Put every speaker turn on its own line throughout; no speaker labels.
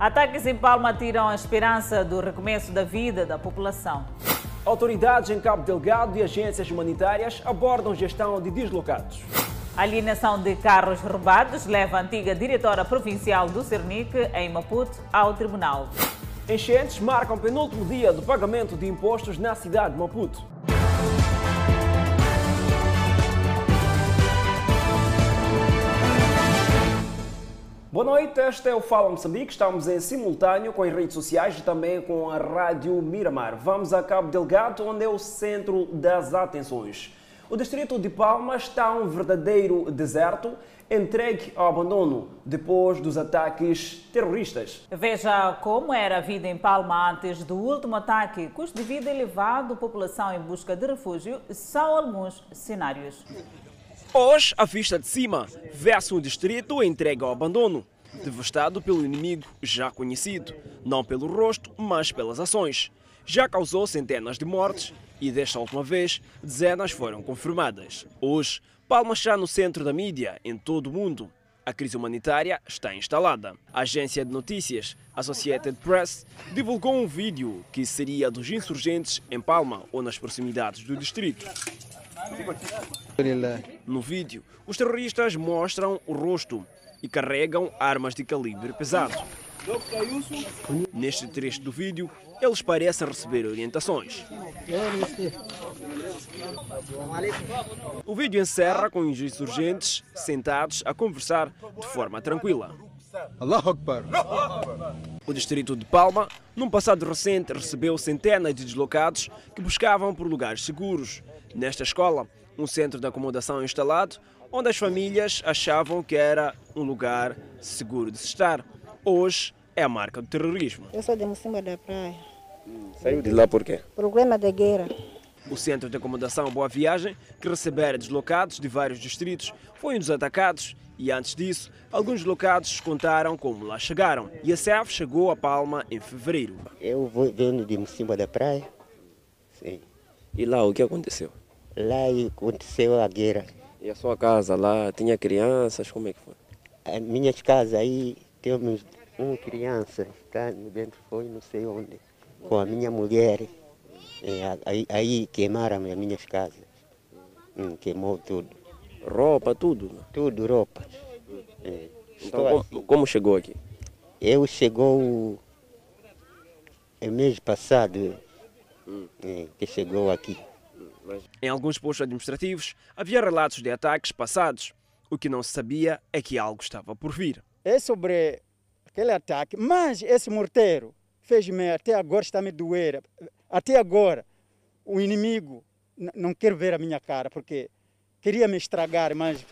Ataques em Palma tiram a esperança do recomeço da vida da população.
Autoridades em Cabo Delgado e agências humanitárias abordam gestão de deslocados.
A alienação de carros roubados leva a antiga diretora provincial do Cernic, em Maputo, ao tribunal.
Enchentes marcam o penúltimo dia do pagamento de impostos na cidade de Maputo. Boa noite, este é o Fala Moçambique. Estamos em simultâneo com as redes sociais e também com a Rádio Miramar. Vamos a Cabo Delgado, onde é o centro das atenções. O distrito de Palma está um verdadeiro deserto, entregue ao abandono depois dos ataques terroristas.
Veja como era a vida em Palma antes do último ataque. Custo de vida elevado, população em busca de refúgio, são alguns cenários.
Hoje, à vista de cima, vê-se um distrito entregue ao abandono, devastado pelo inimigo já conhecido, não pelo rosto, mas pelas ações. Já causou centenas de mortes e, desta última vez, dezenas foram confirmadas. Hoje, Palma está no centro da mídia em todo o mundo. A crise humanitária está instalada. A agência de notícias Associated Press divulgou um vídeo que seria dos insurgentes em Palma ou nas proximidades do distrito. No vídeo, os terroristas mostram o rosto e carregam armas de calibre pesado. Neste trecho do vídeo, eles parecem receber orientações. O vídeo encerra com os insurgentes sentados a conversar de forma tranquila. O distrito de Palma, num passado recente, recebeu centenas de deslocados que buscavam por lugares seguros. Nesta escola, um centro de acomodação instalado, onde as famílias achavam que era um lugar seguro de se estar. Hoje é a marca do terrorismo.
Eu sou de Mocimba da Praia.
Saiu de lá por quê?
Problema da guerra.
O centro de acomodação Boa Viagem, que recebera deslocados de vários distritos, foi um dos atacados e antes disso, alguns deslocados contaram como lá chegaram. E a CEF chegou a Palma em fevereiro.
Eu vou venho de Mocimba da Praia. Sim.
E lá o que aconteceu?
Lá aconteceu a guerra.
E a sua casa lá tinha crianças? Como é que foi?
A minhas casas aí temos uma criança, está dentro foi não sei onde, com a minha mulher. É, aí, aí queimaram as minhas casas. Hum, queimou tudo.
Roupa, tudo?
Tudo, roupa. É.
Então, como,
assim.
como chegou aqui?
Eu chegou o mês passado é, que chegou aqui.
Em alguns postos administrativos, havia relatos de ataques passados. O que não se sabia é que algo estava por vir.
É sobre aquele ataque, mas esse morteiro fez-me até agora está me doer. Até agora, o inimigo não quer ver a minha cara, porque queria me estragar, mas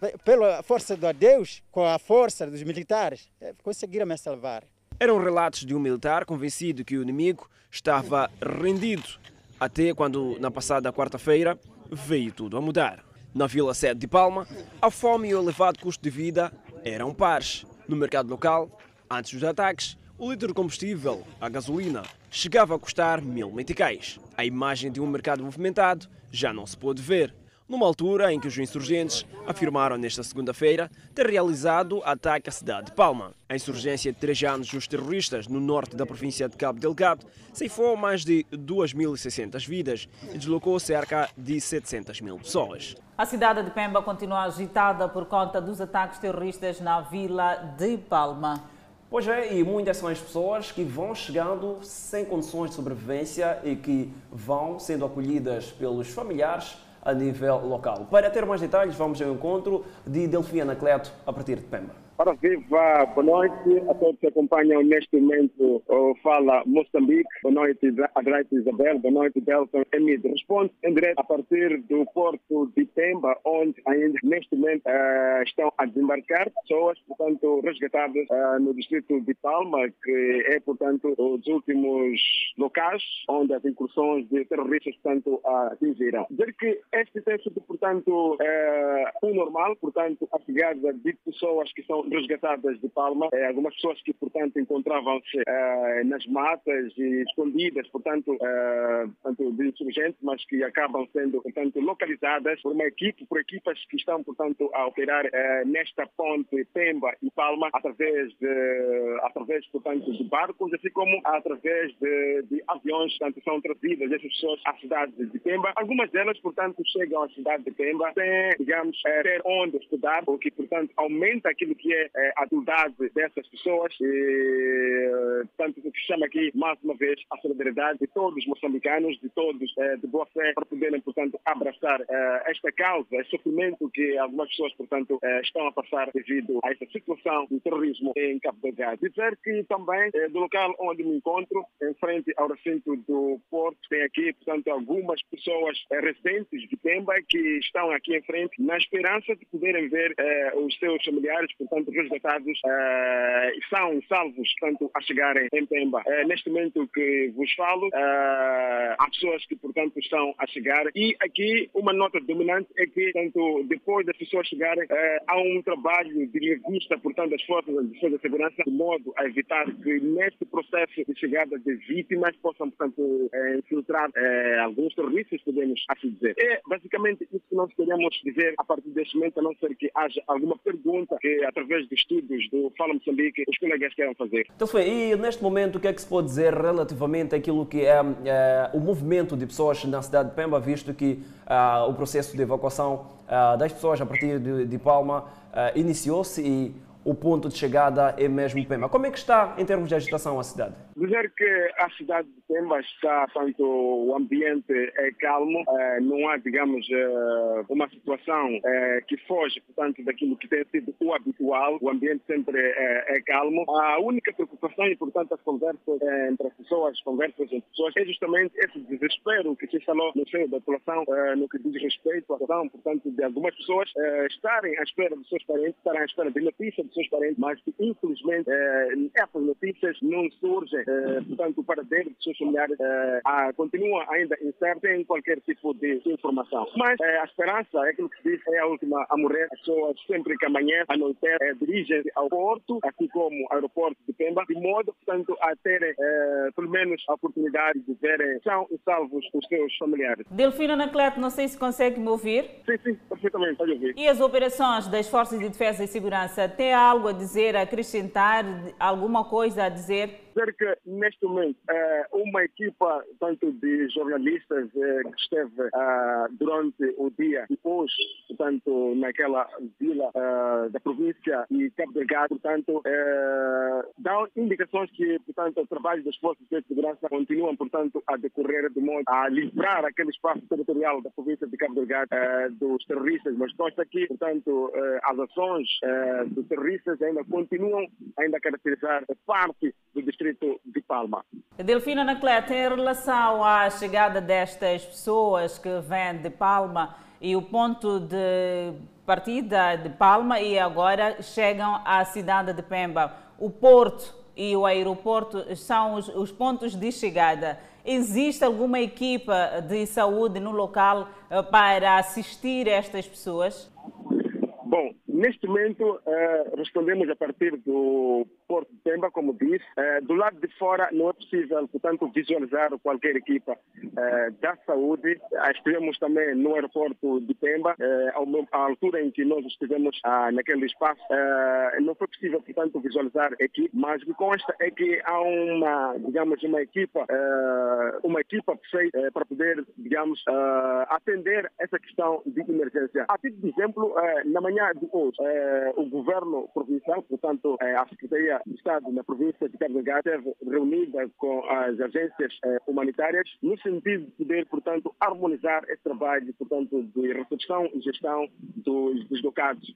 pe- pela força de Deus, com a força dos militares, eh, conseguiram me salvar.
Eram relatos de um militar convencido que o inimigo estava rendido, até quando, na passada quarta-feira, veio tudo a mudar. Na vila sede de Palma, a fome e o elevado custo de vida eram pares. No mercado local, antes dos ataques, o litro de combustível, a gasolina, chegava a custar mil meticais. A imagem de um mercado movimentado já não se pôde ver, numa altura em que os insurgentes afirmaram nesta segunda-feira ter realizado ataque à cidade de Palma. A insurgência de três anos dos terroristas no norte da província de Cabo Delgado ceifou mais de 2.600 vidas e deslocou cerca de 700 mil pessoas.
A cidade de Pemba continua agitada por conta dos ataques terroristas na vila de Palma.
Pois é, e muitas são as pessoas que vão chegando sem condições de sobrevivência e que vão sendo acolhidas pelos familiares a nível local. Para ter mais detalhes, vamos ao encontro de Delfina Anacleto a partir de Pemba.
Para viva, boa noite a todos que acompanham neste momento o Fala Moçambique. Boa noite, Adelaide Isabel. Boa noite, Delton Emid. Responde em direto a partir do porto de Pemba, onde ainda neste momento eh, estão a desembarcar pessoas, portanto, resgatadas eh, no distrito de Palma, que é, portanto, os últimos locais onde as incursões de terroristas, portanto, atingiram. Dizer que este tem sido, portanto, eh, o normal, portanto, a chegada de pessoas que são resgatadas de Palma, eh, algumas pessoas que, portanto, encontravam-se eh, nas matas e escondidas, portanto, eh, portanto, de insurgentes, mas que acabam sendo, portanto, localizadas por uma equipe, por equipas que estão, portanto, a operar nesta ponte Pemba e Palma através de, através, portanto, de barcos, assim como através de, de aviões, portanto, são trazidas essas pessoas à cidade de Pemba. Algumas delas, portanto, chegam à cidade de Pemba sem, digamos, ter onde estudar, o que, portanto, aumenta aquilo que é eh, a atividade dessas pessoas e, portanto, o que chama aqui, mais uma vez, a solidariedade de todos os moçambicanos, de todos eh, de boa fé, para poderem, portanto, abraçar eh, esta causa, este sofrimento que algumas pessoas, portanto, eh, estão a passar devido a esta situação do terrorismo em Cabo Delgado. Dizer que também, do local onde me encontro, em frente ao recinto do Porto, tem aqui, portanto, algumas pessoas residentes de Pemba que estão aqui em frente na esperança de poderem ver os seus familiares, portanto, resgatados eh, e são salvos, portanto, a chegarem em Pemba. Eh, neste momento que vos falo, eh, há pessoas que, portanto, estão a chegar e aqui uma nota dominante é que, portanto, depois das pessoas chegarem, há um trabalho de revista, portanto, das forças de segurança, de modo a evitar que neste processo de chegada de vítimas possam, portanto, infiltrar eh, alguns terroristas, podemos assim dizer. É basicamente isso que nós queremos dizer a partir deste momento, a não ser que haja alguma pergunta que, através de estudos do Fala Moçambique, os colegas queiram fazer.
Então foi, e neste momento o que é que se pode dizer relativamente àquilo que é, é o movimento de pessoas na cidade de Pemba, visto que ah, o processo de evacuação ah, das pessoas a partir de, de Palma ah, iniciou-se e o ponto de chegada é mesmo Pemba. Como é que está em termos de agitação a cidade?
Dizer que a cidade de Pemba está, tanto o ambiente é calmo, eh, não há, digamos, eh, uma situação eh, que foge, portanto, daquilo que tem sido o habitual, o ambiente sempre é, calmo. A única preocupação e, portanto, as conversas entre as pessoas, as conversas entre pessoas, é justamente esse desespero que se instalou no seio da população no que diz respeito à questão, portanto, de algumas pessoas estarem à espera dos seus parentes, estarem à espera de notícias parentes, mas que, infelizmente, eh, essas notícias não surgem, eh, portanto, para dentro dos seus familiares, eh, continua ainda incerta em qualquer tipo de informação. Mas a esperança é aquilo que se diz, é a última a morrer. As pessoas sempre que amanhã, anoitecer, eh, dirigem-se ao porto, assim como ao aeroporto de Pemba, de modo, portanto, a terem, pelo menos, a oportunidade de verem são e salvos os seus familiares.
Delfina Anacleto, não sei se consegue me ouvir.
Sim, sim, perfeitamente, pode ouvir.
E as operações das Forças de Defesa e Segurança, tem algo a dizer, a acrescentar, alguma coisa a dizer?
Dizer que, neste momento, eh, uma equipa, tanto de jornalistas eh, que esteve eh, durante o dia e hoje, portanto, naquela vila da província e Cabo Delgado, portanto, dão indicações que, portanto, o trabalho das forças de segurança continuam, portanto, a decorrer de modo a livrar aquele espaço territorial da província de Cabo Delgado dos terroristas, mas consta que, portanto, as ações dos terroristas ainda continuam ainda a caracterizar parte do distrito de Palma.
Delfina Anacleto, em relação à chegada destas pessoas que vêm de Palma e o ponto de partida de Palma e agora chegam à cidade de Pemba, o porto e o aeroporto são os, os pontos de chegada. Existe alguma equipa de saúde no local eh, para assistir estas pessoas?
Bom, neste momento eh, respondemos a partir do Porto de Pemba, como disse. Eh, do lado de fora não é possível, portanto, visualizar qualquer equipa eh, da saúde. Ah, estivemos também no aeroporto de Pemba, à altura em que nós estivemos ah, naquele espaço. não foi possível, portanto, visualizar a equipe, mas o que consta é que há uma, digamos, uma equipa, uma equipa para poder, digamos, atender essa questão de emergência. A título de exemplo, na manhã de hoje, eh, o governo provincial, portanto, eh, a Secretaria de Estado na província de Cabo Delgado, esteve reunida com as agências eh, humanitárias no sentido de poder, portanto, harmonizar esse trabalho, portanto, de recepção e gestão dos deslocados.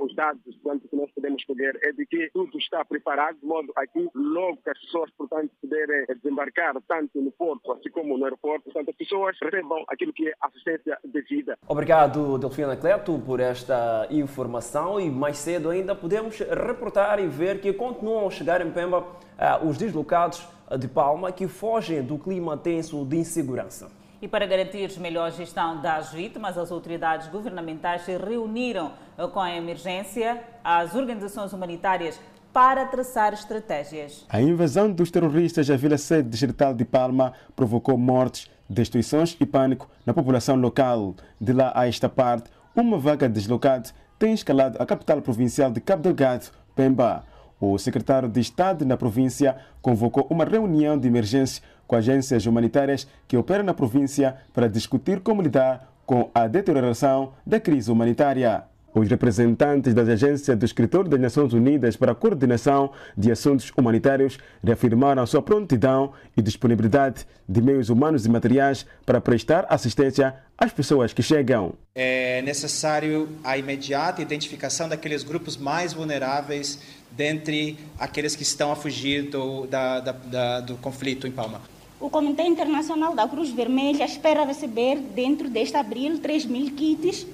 Os dados, portanto, que nós podemos colher é de que tudo está preparado, de modo a que logo que as pessoas, portanto, puderem desembarcar tanto no porto assim como no aeroporto, portanto, as pessoas recebam aquilo que é assistência devida.
Obrigado, Delfina Cleto, por esta informação e mais cedo ainda podemos reportar e ver que continuam a chegar em Pemba ah, os deslocados de Palma que fogem do clima tenso de insegurança.
E para garantir melhor gestão das vítimas, as autoridades governamentais se reuniram com a emergência, as organizações humanitárias para traçar estratégias.
A invasão dos terroristas à vila sede distrital de Palma provocou mortes, destruições e pânico na população local. De lá a esta parte, uma vaga de deslocados tem escalado a capital provincial de Cabo Delgado, Pemba. O secretário de Estado na província convocou uma reunião de emergência com agências humanitárias que operam na província para discutir como lidar com a deterioração da crise humanitária. Os representantes das agências do Escritório das Nações Unidas para a Coordenação de Assuntos Humanitários reafirmaram a sua prontidão e disponibilidade de meios humanos e materiais para prestar assistência às pessoas que chegam.
É necessário a imediata identificação daqueles grupos mais vulneráveis dentre aqueles que estão a fugir do, da, da, da, do conflito em Palma.
O Comitê Internacional da Cruz Vermelha espera receber, dentro deste abril, 3 mil kits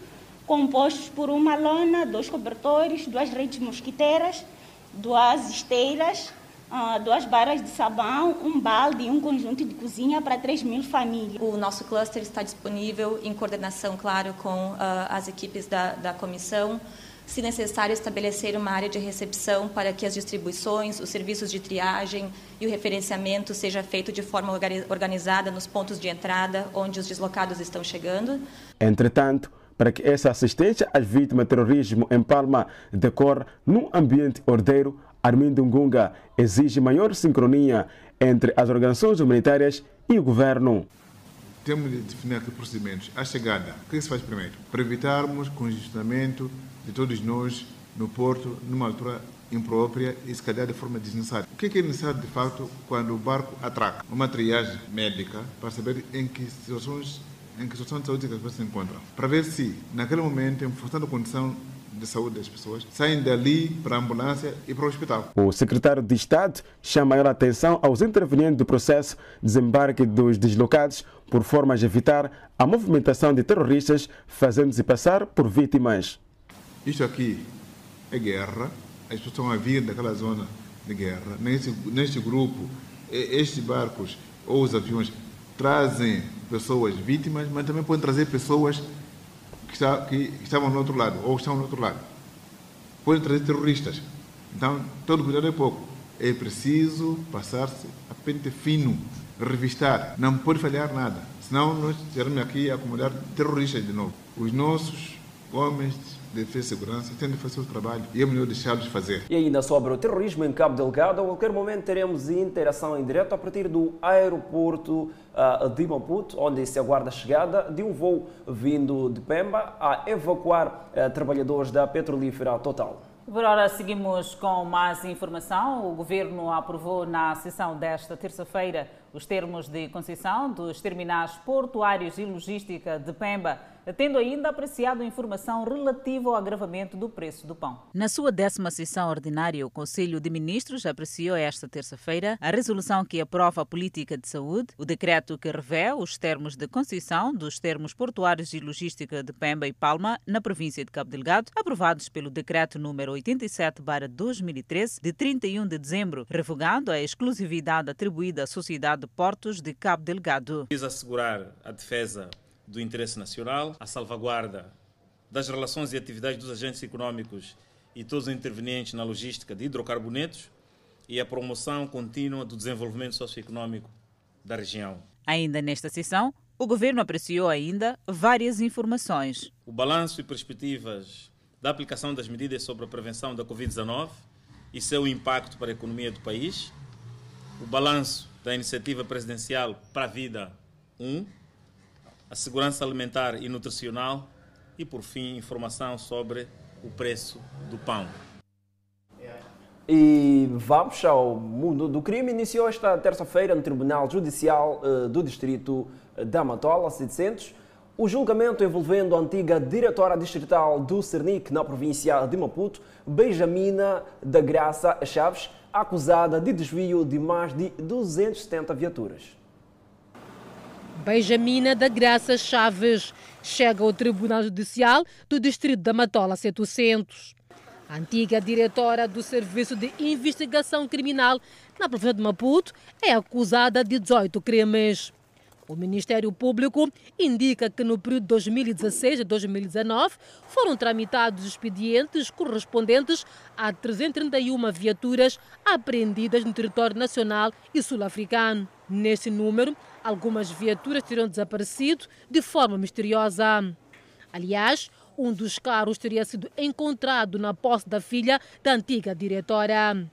compostos por uma lona, dois cobertores, duas redes mosquiteiras, duas esteiras, uh, duas barras de sabão, um balde e um conjunto de cozinha para 3 mil famílias.
O nosso cluster está disponível em coordenação, claro, com uh, as equipes da, da comissão. Se necessário, estabelecer uma área de recepção para que as distribuições, os serviços de triagem e o referenciamento seja feito de forma organizada nos pontos de entrada onde os deslocados estão chegando.
Entretanto, para que essa assistência às vítimas de terrorismo em Palma decorra num ambiente ordeiro, Armindo Ngunga exige maior sincronia entre as organizações humanitárias e o governo.
Temos de definir aqui procedimentos. A chegada, o que se faz primeiro? Para evitarmos congestionamento de todos nós no porto, numa altura imprópria e se calhar de forma desnecessária. O que é necessário de facto quando o barco atraca? Uma triagem médica para saber em que situações em que situação de saúde as pessoas se encontram, para ver se, naquele momento, em função da condição de saúde das pessoas, saem dali para a ambulância e para o hospital.
O secretário de Estado chama maior atenção aos intervenientes do processo de desembarque dos deslocados, por forma a evitar a movimentação de terroristas, fazendo-se passar por vítimas.
Isto aqui é guerra, as pessoas estão a vir daquela zona de guerra. Neste, neste grupo, estes barcos ou os aviões trazem pessoas vítimas, mas também podem trazer pessoas que, está, que estavam no outro lado ou estão no outro lado. Podem trazer terroristas. Então, todo cuidado é pouco. É preciso passar-se a pente fino, revistar. Não pode falhar nada. Senão nós estaremos aqui a acumular terroristas de novo. Os nossos homens de defesa e segurança têm de fazer o trabalho e é melhor deixá-los fazer.
E ainda sobre o terrorismo em Cabo Delgado, a qualquer momento teremos interação em direto a partir do aeroporto uh, de Maputo, onde se aguarda a chegada de um voo vindo de Pemba a evacuar uh, trabalhadores da petrolífera Total.
Por hora, seguimos com mais informação. O Governo aprovou na sessão desta terça-feira os termos de concessão dos terminais portuários e logística de Pemba tendo ainda apreciado informação relativa ao agravamento do preço do pão. Na sua décima sessão ordinária, o Conselho de Ministros apreciou esta terça-feira a resolução que aprova a política de saúde, o decreto que revela os termos de concessão dos termos portuários e logística de Pemba e Palma na província de Cabo Delgado, aprovados pelo decreto número 87/2013 de 31 de dezembro, revogando a exclusividade atribuída à Sociedade de Portos de Cabo Delgado.
Quis assegurar a defesa do interesse nacional, a salvaguarda das relações e atividades dos agentes econômicos e todos os intervenientes na logística de hidrocarbonetos e a promoção contínua do desenvolvimento socioeconômico da região.
Ainda nesta sessão, o governo apreciou ainda várias informações.
O balanço e perspectivas da aplicação das medidas sobre a prevenção da Covid-19 e seu impacto para a economia do país, o balanço da iniciativa presidencial Para a Vida 1, a segurança alimentar e nutricional e, por fim, informação sobre o preço do pão.
E vamos ao mundo do crime. Iniciou esta terça-feira no Tribunal Judicial uh, do Distrito da Matola, 700, o julgamento envolvendo a antiga diretora distrital do Cernic na província de Maputo, Benjamina da Graça Chaves, acusada de desvio de mais de 270 viaturas.
Benjamina da Graça Chaves chega ao Tribunal Judicial do Distrito da Matola 700. A antiga diretora do Serviço de Investigação Criminal na província de Maputo é acusada de 18 crimes. O Ministério Público indica que no período de 2016 a 2019 foram tramitados expedientes correspondentes a 331 viaturas apreendidas no território nacional e sul-africano. Nesse número, algumas viaturas teriam desaparecido de forma misteriosa. Aliás, um dos carros teria sido encontrado na posse da filha da antiga diretora.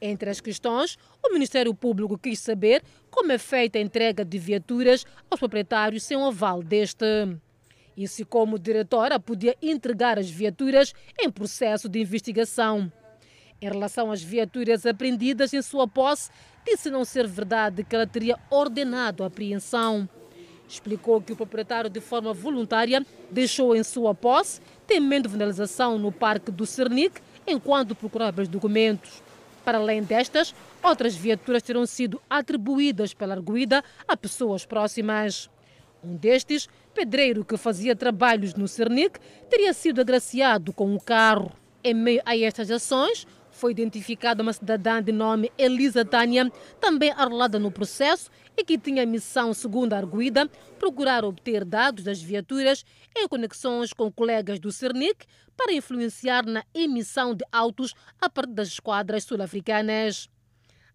Entre as questões, o Ministério Público quis saber como é feita a entrega de viaturas aos proprietários sem o aval deste. E se, como diretora, podia entregar as viaturas em processo de investigação. Em relação às viaturas apreendidas em sua posse, disse não ser verdade que ela teria ordenado a apreensão. Explicou que o proprietário, de forma voluntária, deixou em sua posse, temendo vandalização no Parque do Cernic, enquanto procurava os documentos. Para além destas, outras viaturas terão sido atribuídas pela arguida a pessoas próximas. Um destes, pedreiro que fazia trabalhos no Cernic, teria sido agraciado com um carro. Em meio a estas ações, foi identificada uma cidadã de nome Elisa Tânia, também arrolada no processo e que tinha missão, segundo a arguida, procurar obter dados das viaturas em conexões com colegas do Cernic para influenciar na emissão de autos a partir das esquadras sul-africanas.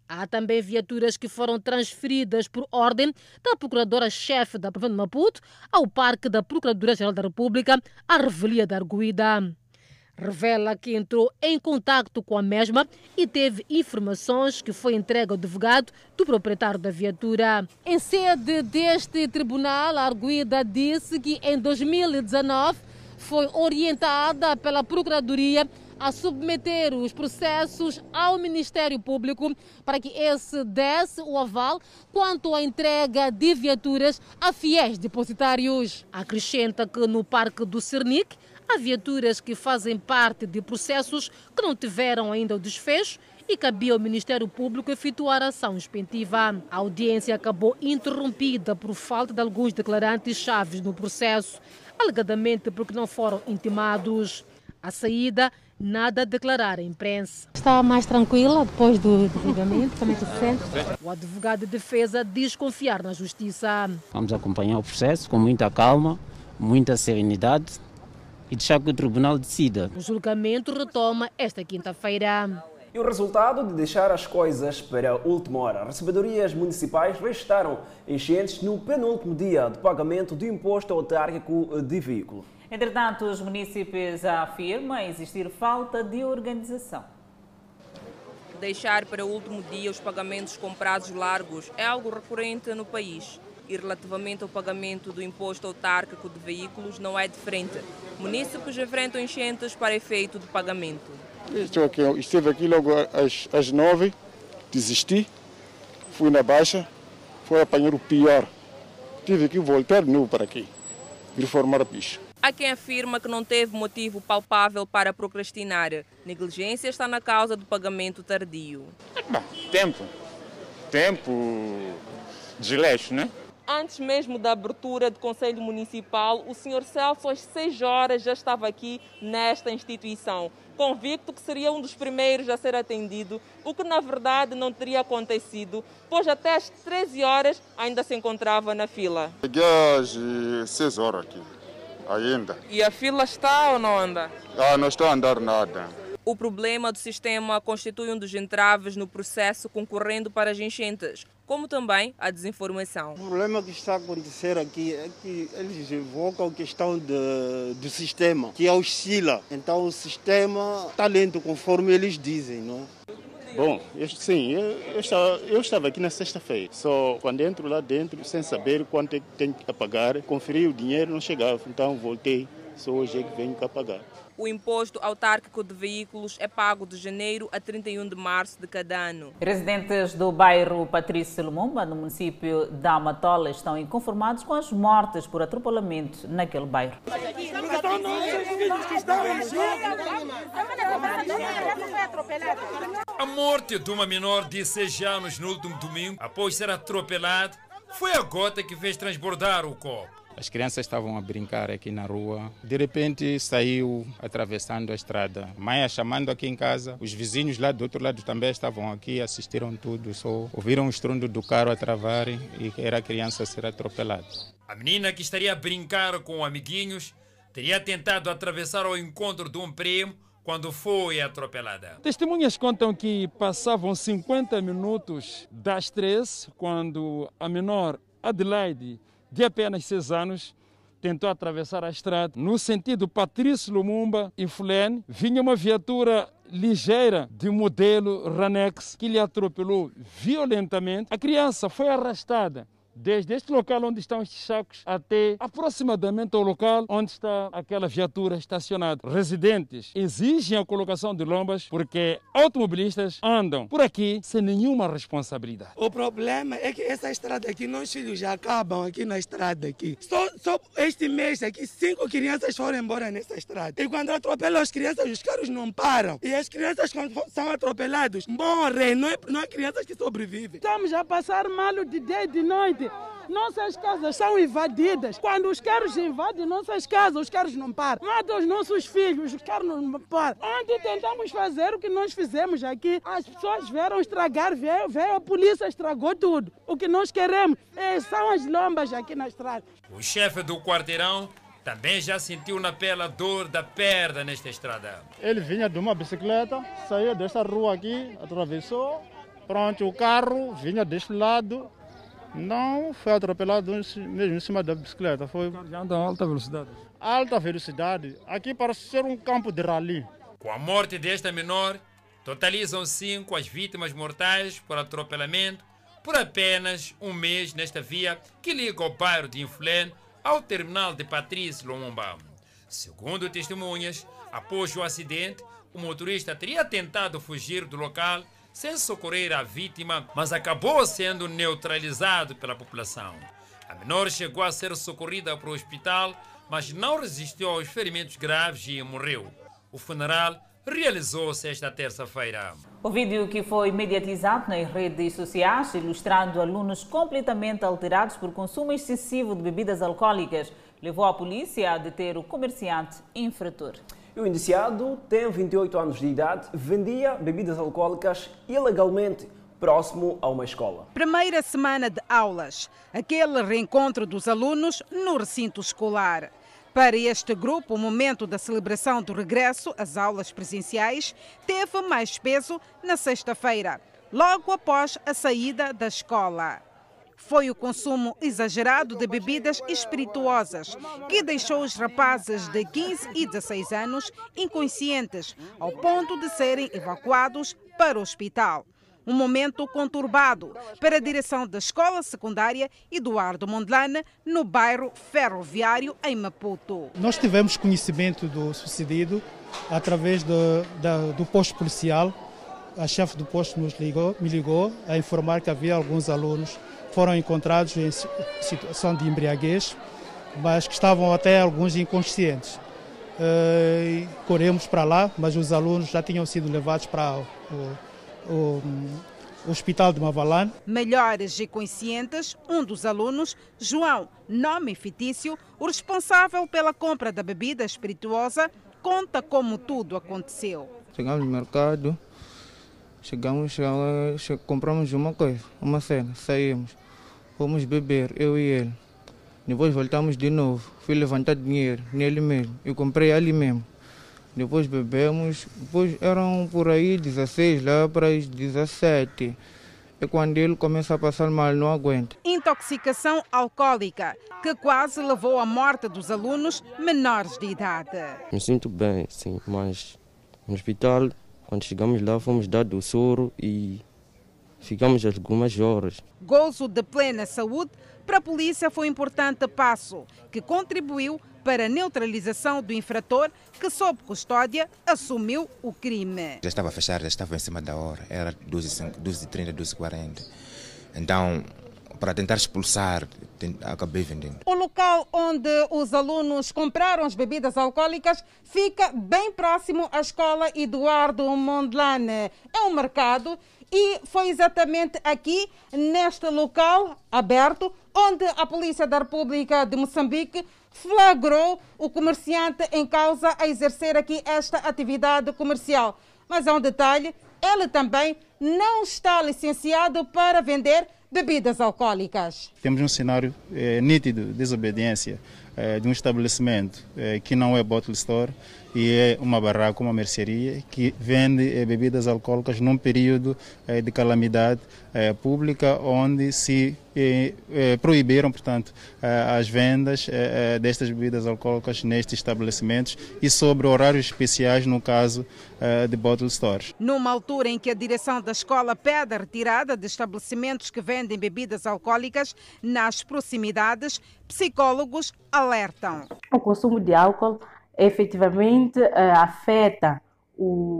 Há também viaturas que foram transferidas por ordem da Procuradora-Chefe da Província de Maputo ao Parque da Procuradoria-Geral da República, à revelia da arguida. Revela que entrou em contato com a mesma e teve informações que foi entregue ao advogado do proprietário da viatura. Em sede deste tribunal, a arguida disse que em 2019 foi orientada pela Procuradoria a submeter os processos ao Ministério Público para que esse desse o aval quanto à entrega de viaturas a fiéis depositários. Acrescenta que no Parque do Cernic há viaturas que fazem parte de processos que não tiveram ainda o desfecho e cabia ao Ministério Público efetuar a ação expentiva. A audiência acabou interrompida por falta de alguns declarantes chaves no processo, alegadamente porque não foram intimados. A saída, nada a declarar à imprensa.
Estava mais tranquila depois do, do julgamento, como é que se sente?
O advogado de defesa diz confiar na justiça.
Vamos acompanhar o processo com muita calma, muita serenidade e deixar que o tribunal decida.
O julgamento retoma esta quinta-feira.
E o resultado de deixar as coisas para a última hora. Recebedorias municipais registraram enchentes no penúltimo dia de pagamento do imposto autárquico de veículo.
Entretanto, os municípios afirmam existir falta de organização.
Deixar para o último dia os pagamentos com prazos largos é algo recorrente no país. E relativamente ao pagamento do imposto autárquico de veículos, não é diferente. Municípios enfrentam enchentes para efeito de pagamento.
Estou aqui, estive aqui logo às, às nove, desisti, fui na baixa, fui apanhar o pior. Tive que voltar de novo para aqui, reformar a picha.
Há quem afirma que não teve motivo palpável para procrastinar. Negligência está na causa do pagamento tardio.
Bah, tempo. Tempo. Desleixo, né?
Antes mesmo da abertura do Conselho Municipal, o Sr. Celso, às 6 horas, já estava aqui nesta instituição, convicto que seria um dos primeiros a ser atendido, o que na verdade não teria acontecido, pois até às 13 horas ainda se encontrava na fila.
Cheguei às 6 horas aqui, ainda.
E a fila está ou não anda?
Ah, não está a andar nada.
O problema do sistema constitui um dos entraves no processo concorrendo para as enchentes, como também a desinformação.
O problema que está a acontecer aqui é que eles invocam a questão de, do sistema, que oscila. Então o sistema está lento conforme eles dizem, não é?
Bom, eu, sim, eu, eu, estava, eu estava aqui na sexta-feira. Só quando entro lá dentro, sem saber quanto é que tenho que pagar, conferi o dinheiro, não chegava. Então voltei. Só hoje é que venho cá pagar.
O imposto autárquico de veículos é pago de janeiro a 31 de março de cada ano.
Residentes do bairro Patrício Lumumba, no município da Amatola, estão inconformados com as mortes por atropelamento naquele bairro.
A morte de uma menor de 6 anos no último domingo, após ser atropelada, foi a gota que fez transbordar o copo.
As crianças estavam a brincar aqui na rua. De repente saiu atravessando a estrada. Mãe chamando aqui em casa. Os vizinhos lá do outro lado também estavam aqui, assistiram tudo. Só ouviram o estrondo do carro a travar e era a criança a ser atropelada.
A menina que estaria a brincar com amiguinhos teria tentado atravessar ao encontro de um primo quando foi atropelada.
Testemunhas contam que passavam 50 minutos das três quando a menor Adelaide, de apenas 6 anos, tentou atravessar a estrada. No sentido Patrício Lumumba e Fulene, vinha uma viatura ligeira de modelo Ranex que lhe atropelou violentamente. A criança foi arrastada desde este local onde estão estes sacos até aproximadamente o local onde está aquela viatura estacionada. Residentes exigem a colocação de lombas porque automobilistas andam por aqui sem nenhuma responsabilidade.
O problema é que essa estrada aqui, nossos filhos já acabam aqui na estrada aqui. Só, só este mês aqui, cinco crianças foram embora nessa estrada. E quando atropelam as crianças, os carros não param. E as crianças quando são atropeladas, morrem. Não é, não é crianças que sobrevivem.
Estamos a passar mal de dia e de noite. Nossas casas são invadidas. Quando os carros invadem nossas casas, os carros não param. Matam os nossos filhos, os carros não param. Ontem tentamos fazer o que nós fizemos aqui. As pessoas vieram estragar, veio, veio a polícia, estragou tudo. O que nós queremos é, são as lombas aqui na estrada.
O chefe do quarteirão também já sentiu na pele a dor da perda nesta estrada.
Ele vinha de uma bicicleta, saía desta rua aqui, atravessou. Pronto, o carro vinha deste lado, não foi atropelado mesmo em cima da bicicleta. Foi
já anda a alta velocidade.
Alta velocidade. Aqui parece ser um campo de rally.
Com a morte desta menor, totalizam cinco as vítimas mortais por atropelamento por apenas um mês nesta via que liga o bairro de Inflén ao terminal de Patrício Lumumba. Segundo testemunhas, após o acidente, o motorista teria tentado fugir do local sem socorrer a vítima, mas acabou sendo neutralizado pela população. A menor chegou a ser socorrida para o hospital, mas não resistiu aos ferimentos graves e morreu. O funeral realizou-se esta terça-feira.
O vídeo que foi mediatizado nas redes sociais, ilustrando alunos completamente alterados por consumo excessivo de bebidas alcoólicas, levou a polícia a deter o comerciante infrator.
O indiciado tem 28 anos de idade, vendia bebidas alcoólicas ilegalmente próximo a uma escola.
Primeira semana de aulas, aquele reencontro dos alunos no recinto escolar. Para este grupo, o momento da celebração do regresso às aulas presenciais teve mais peso na sexta-feira, logo após a saída da escola foi o consumo exagerado de bebidas espirituosas que deixou os rapazes de 15 e 16 anos inconscientes, ao ponto de serem evacuados para o hospital. Um momento conturbado para a direção da escola secundária Eduardo Mondlane, no bairro Ferroviário, em Maputo.
Nós tivemos conhecimento do sucedido através do, da, do posto policial. A chefe do posto nos ligou, me ligou a informar que havia alguns alunos foram encontrados em situação de embriaguez, mas que estavam até alguns inconscientes. Uh, corremos para lá, mas os alunos já tinham sido levados para o, o, o Hospital de Mavalane.
Melhores e conscientes, um dos alunos, João, nome fictício, o responsável pela compra da bebida espirituosa, conta como tudo aconteceu.
Chegamos no mercado, chegamos, chegamos compramos uma coisa, uma cena, saímos. Fomos beber, eu e ele. Depois voltamos de novo. Fui levantar dinheiro nele mesmo. Eu comprei ali mesmo. Depois bebemos. Depois eram por aí 16, lá para as 17. É quando ele começa a passar mal, não aguenta.
Intoxicação alcoólica, que quase levou à morte dos alunos menores de idade.
Me sinto bem, sim, mas no hospital, quando chegamos lá, fomos dados o soro e Ficamos algumas horas.
Gozo de plena saúde para a polícia foi um importante passo que contribuiu para a neutralização do infrator que, sob custódia, assumiu o crime.
Já estava fechado, já estava em cima da hora, era 12h30, 12h40. Então,
para tentar expulsar, acabei vendendo.
O local onde os alunos compraram as bebidas alcoólicas fica bem próximo à escola Eduardo Mondlane. É um mercado e foi exatamente aqui, neste local aberto, onde a Polícia da República de Moçambique flagrou o comerciante em causa a exercer aqui esta atividade comercial. Mas há um detalhe: ele também não está licenciado para vender bebidas alcoólicas.
Temos um cenário é, nítido de desobediência é, de um estabelecimento é, que não é bottle store e é uma barraca, uma mercearia que vende eh, bebidas alcoólicas num período eh, de calamidade eh, pública onde se proibiram, portanto, as vendas destas bebidas alcoólicas nestes estabelecimentos e sobre horários especiais no caso de bottle stores.
Numa altura em que a direção da escola pede a retirada de estabelecimentos que vendem bebidas alcoólicas nas proximidades, psicólogos alertam.
O consumo de álcool efetivamente uh, afeta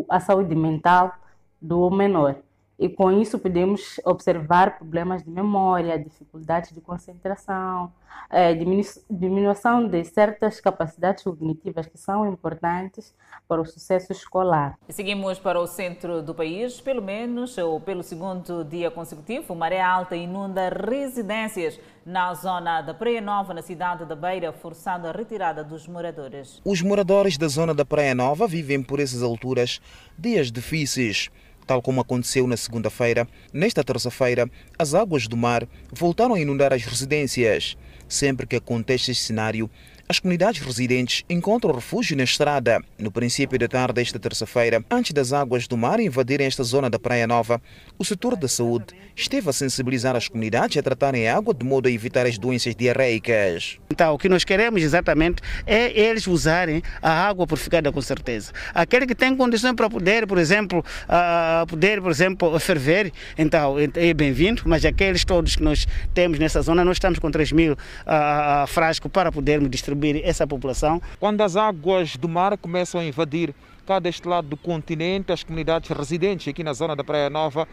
a saúde mental do menor. E com isso podemos observar problemas de memória, dificuldades de concentração, é, diminu diminuição de certas capacidades cognitivas que são importantes para o sucesso escolar.
Seguimos para o centro do país, pelo menos ou pelo segundo dia consecutivo, maré alta inunda residências na zona da Praia Nova, na cidade da Beira, forçando a retirada dos moradores.
Os moradores da zona da Praia Nova vivem por essas alturas dias difíceis. Tal como aconteceu na segunda-feira, nesta terça-feira, as águas do mar voltaram a inundar as residências. Sempre que acontece este cenário, as comunidades residentes encontram refúgio na estrada. No princípio da tarde desta terça-feira, antes das águas do mar invadirem esta zona da Praia Nova, o setor da saúde esteve a sensibilizar as comunidades a tratarem a água de modo a evitar as doenças diarreicas.
Então, o que nós queremos exatamente é eles usarem a água purificada com certeza. Aquele que tem condições para poder, por exemplo, uh, poder, por exemplo, ferver, então é bem-vindo, mas aqueles todos que nós temos nessa zona, nós estamos com 3 mil uh, frascos para podermos distribuir essa população.
Quando as águas do mar começam a invadir cá deste lado do continente, as comunidades residentes aqui na zona da Praia Nova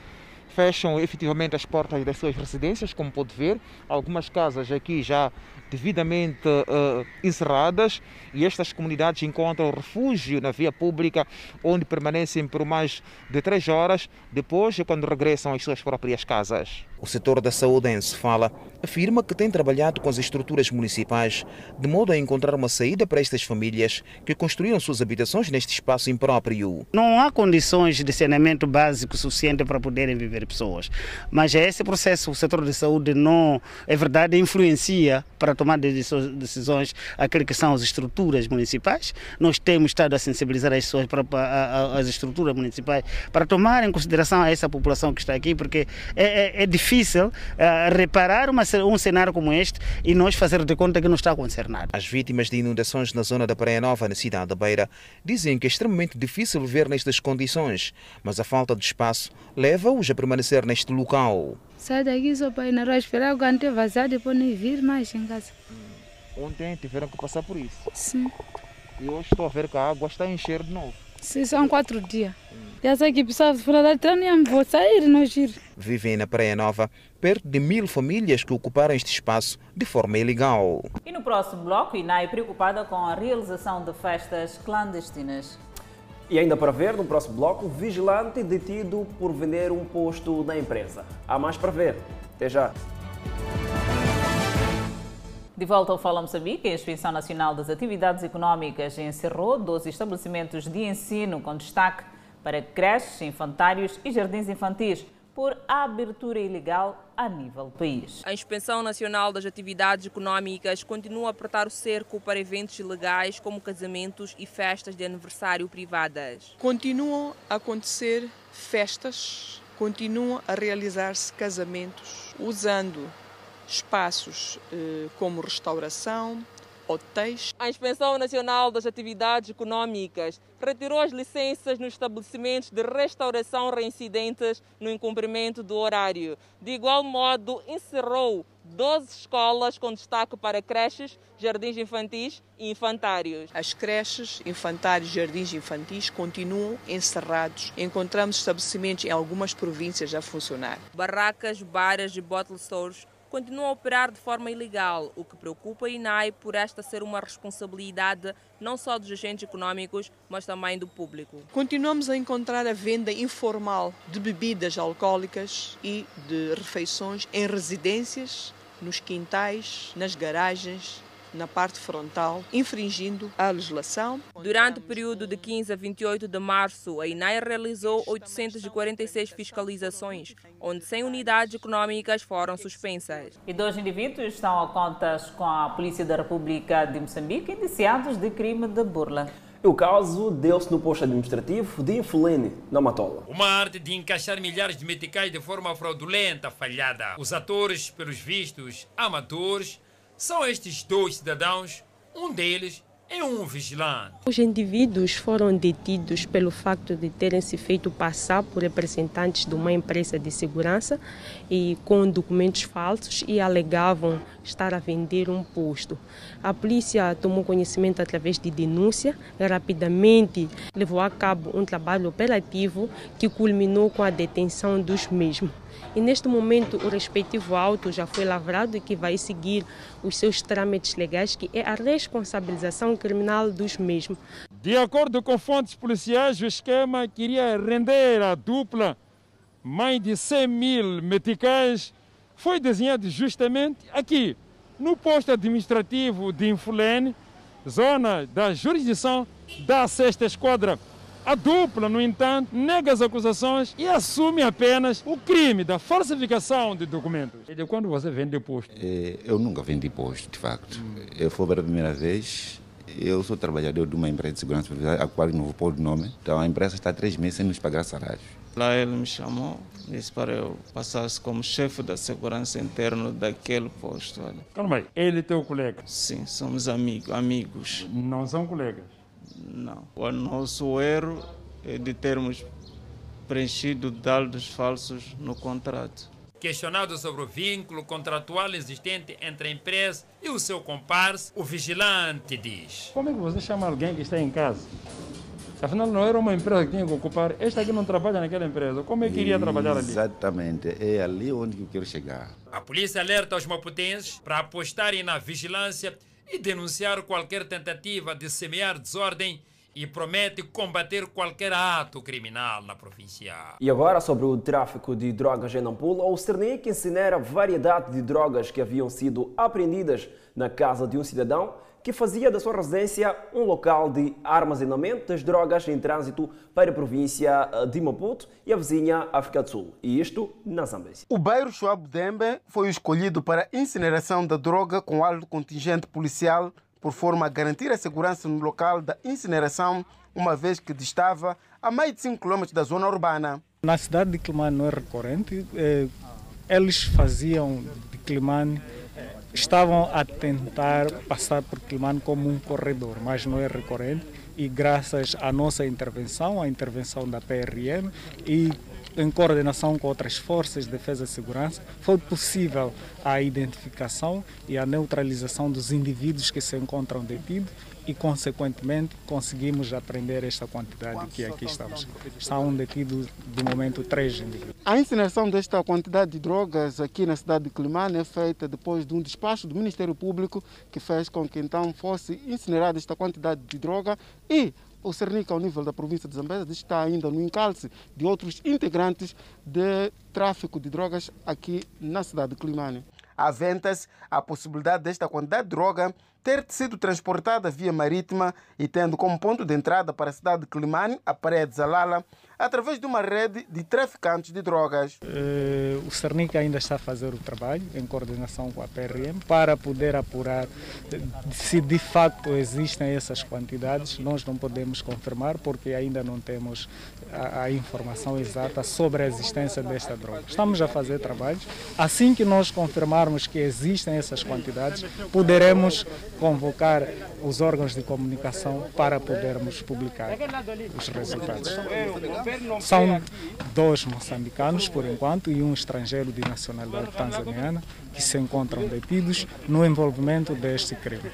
fecham efetivamente as portas das suas residências, como pode ver. Algumas casas aqui já devidamente uh, encerradas e estas comunidades encontram refúgio na via pública, onde permanecem por mais de três horas, depois é quando regressam às suas próprias casas.
O setor da saúde em fala afirma que tem trabalhado com as estruturas municipais de modo a encontrar uma saída para estas famílias que construíram suas habitações neste espaço impróprio.
Não há condições de saneamento básico suficiente para poderem viver pessoas, mas esse processo o setor de saúde não, é verdade, influencia para tomar decisões aqueles que são as estruturas municipais. Nós temos estado a sensibilizar as pessoas para, as estruturas municipais para tomar em consideração essa população que está aqui, porque é, é, é difícil uh, reparar uma, um cenário como este e nós fazer de conta que não está a acontecer nada.
As vítimas de inundações na zona da Praia Nova, na cidade da Beira, dizem que é extremamente difícil viver nestas condições, mas a falta de espaço leva-os a permanecer neste local.
Sai daqui só para ir na rua esperar o canto vazar, depois nem vir mais em casa.
Ontem tiveram que passar por isso?
Sim.
E hoje estou a ver que a água está a encher de novo.
Sim, são quatro dias. Já sei que precisava fora da treino, vou sair não ir.
Vivem na Praia Nova perto de mil famílias que ocuparam este espaço de forma ilegal.
E no próximo bloco, Inai preocupada com a realização de festas clandestinas.
E ainda para ver, no próximo bloco, vigilante detido por vender um posto na empresa. Há mais para ver. Até já.
De volta ao Fala Moçambique, a Inspeção Nacional das Atividades Económicas encerrou 12 estabelecimentos de ensino com destaque para creches, infantários e jardins infantis por abertura ilegal a nível do país.
A Inspeção Nacional das Atividades Económicas continua a apertar o cerco para eventos ilegais como casamentos e festas de aniversário privadas.
Continuam a acontecer festas, continuam a realizar-se casamentos usando espaços eh, como restauração, hotéis.
A Inspeção Nacional das Atividades Econômicas retirou as licenças nos estabelecimentos de restauração reincidentes no incumprimento do horário. De igual modo, encerrou 12 escolas com destaque para creches, jardins infantis e infantários.
As creches, infantários e jardins infantis continuam encerrados. Encontramos estabelecimentos em algumas províncias a funcionar.
Barracas, bares e bottle stores continuam a operar de forma ilegal, o que preocupa a INAI por esta ser uma responsabilidade não só dos agentes econômicos, mas também do público.
Continuamos a encontrar a venda informal de bebidas alcoólicas e de refeições em residências, nos quintais, nas garagens, na parte frontal, infringindo a legislação.
Durante o período de 15 a 28 de março, a INAI realizou 846 fiscalizações, onde 100 unidades econômicas foram suspensas.
E dois indivíduos estão a contas com a Polícia da República de Moçambique indiciados de crime de burla.
O caso deu-se no posto administrativo de Infulene, na Matola.
Uma arte de encaixar milhares de meticais de forma fraudulenta, falhada. Os atores, pelos vistos, amadores, são estes dois cidadãos, um deles é um vigilante.
Os indivíduos foram detidos pelo facto de terem se feito passar por representantes de uma empresa de segurança e com documentos falsos e alegavam estar a vender um posto. A polícia tomou conhecimento através de denúncia rapidamente levou a cabo um trabalho operativo que culminou com a detenção dos mesmos. E neste momento o respectivo auto já foi lavrado e que vai seguir os seus trâmites legais, que é a responsabilização criminal dos mesmos.
De acordo com fontes policiais, o esquema queria render a dupla mais de 100 mil meticais. Foi desenhado justamente aqui, no posto administrativo de Infulene, zona da jurisdição da sexta esquadra a dupla, no entanto, nega as acusações e assume apenas o crime da falsificação de documentos. E quando você vende posto?
É, eu nunca vendi posto, de facto. Eu fui pela primeira vez. Eu sou trabalhador de uma empresa de segurança privada, a qual não vou pôr o nome. Então a empresa está há três meses sem nos pagar salários.
Lá ele me chamou, disse para eu passar como chefe da segurança interna daquele posto.
Calma aí, ele é teu colega?
Sim, somos amigos. amigos.
Não são colegas?
Não. O nosso erro é de termos preenchido dados falsos no contrato.
Questionado sobre o vínculo contratual existente entre a empresa e o seu comparse, o vigilante diz:
Como é que você chama alguém que está em casa? Afinal, não era uma empresa que tinha que ocupar. Esta aqui não trabalha naquela empresa. Como é que iria trabalhar ali?
Exatamente. É ali onde eu quero chegar.
A polícia alerta os maputenses para apostarem na vigilância e denunciar qualquer tentativa de semear desordem e promete combater qualquer ato criminal na província.
E agora sobre o tráfico de drogas em Nampula, o Cernic incinera variedade de drogas que haviam sido apreendidas na casa de um cidadão que fazia da sua residência um local de armazenamento das drogas em trânsito para a província de Maputo e a vizinha África do Sul. E isto na Zambésia.
O bairro Schwab Dembe foi escolhido para incineração da droga com alto contingente policial por forma a garantir a segurança no local da incineração, uma vez que distava a mais de 5 km da zona urbana.
Na cidade de Climane não é recorrente. Eles faziam de Climane estavam a tentar passar por Climane como um corredor, mas não é recorrente. E graças à nossa intervenção, à intervenção da PRM e em coordenação com outras forças de defesa e segurança, foi possível a identificação e a neutralização dos indivíduos que se encontram detidos e, consequentemente, conseguimos apreender esta quantidade que aqui estamos. Estão detidos, de momento, três indivíduos.
A incineração desta quantidade de drogas aqui na cidade de Climane é feita depois de um despacho do Ministério Público que fez com que então fosse incinerada esta quantidade de droga e o Cernica, ao nível da província de Zambésia, está ainda no encalce de outros integrantes de tráfico de drogas aqui na cidade de Climane. Aventa-se a possibilidade desta quantidade de droga ter sido transportada via marítima e tendo como ponto de entrada para a cidade de Climane, a Praia de Zalala, através de uma rede de traficantes de drogas.
Uh, o Cernica ainda está a fazer o trabalho, em coordenação com a PRM, para poder apurar se de facto existem essas quantidades. Nós não podemos confirmar porque ainda não temos a, a informação exata sobre a existência desta droga. Estamos a fazer trabalhos. Assim que nós confirmarmos que existem essas quantidades, poderemos convocar os órgãos de comunicação para podermos publicar os resultados. São dois moçambicanos, por enquanto, e um estrangeiro de nacionalidade tanzaniana que se encontram detidos no envolvimento deste crime.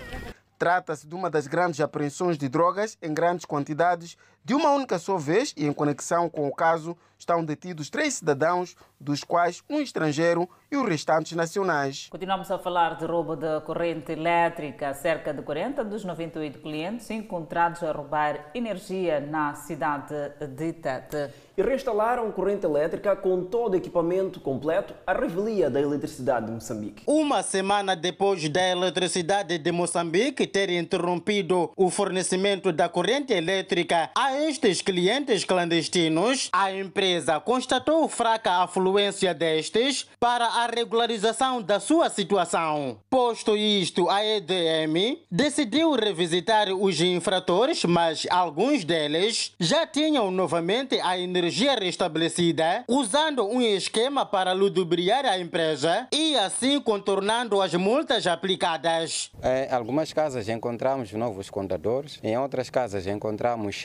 Trata-se de uma das grandes apreensões de drogas em grandes quantidades De uma única só vez e em conexão com o caso, estão detidos três cidadãos, dos quais um estrangeiro e os restantes nacionais.
Continuamos a falar de roubo de corrente elétrica. Cerca de 40 dos 98 clientes encontrados a roubar energia na cidade de Tete.
E reinstalaram corrente elétrica com todo o equipamento completo, a revelia da Eletricidade de Moçambique.
Uma semana depois da Eletricidade de Moçambique ter interrompido o fornecimento da corrente elétrica a estes clientes clandestinos, a empresa constatou fraca afluência destes para a regularização da sua situação. Posto isto, a EDM decidiu revisitar os infratores, mas alguns deles já tinham novamente a energia restabelecida, usando um esquema para ludibriar a empresa e assim contornando as multas aplicadas.
Em algumas casas encontramos novos contadores, em outras casas encontramos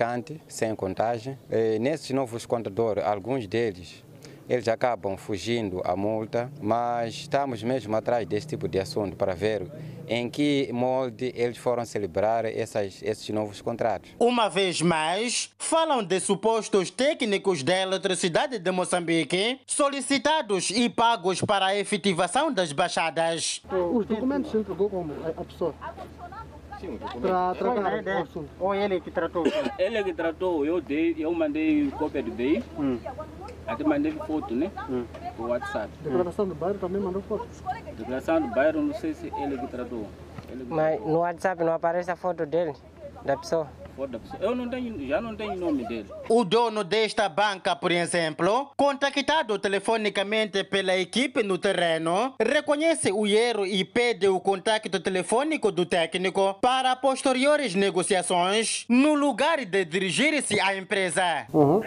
sem contagem. E nesses novos contadores, alguns deles eles acabam fugindo à multa, mas estamos mesmo atrás desse tipo de assunto para ver em que molde eles foram celebrar essas, esses novos contratos.
Uma vez mais, falam de supostos técnicos da eletricidade de Moçambique solicitados e pagos para a efetivação das baixadas.
Os documentos se entregou como a pessoa?
Sim,
o assunto.
Ou ele que tratou?
Ele que tratou, eu dei, eu mandei cópia do BI. Até mandei foto, né? Por WhatsApp.
Declaração do bairro também mandou foto.
Declaração do bairro, não sei se ele que tratou. Ele que
Mas no WhatsApp não aparece a foto dele, da pessoa.
Foto da pessoa. Eu não tenho, já não tenho nome dele.
O dono desta banca, por exemplo, contactado telefonicamente pela equipe no terreno, reconhece o erro e pede o contato telefônico do técnico para posteriores negociações no lugar de dirigir-se à empresa.
Uhum.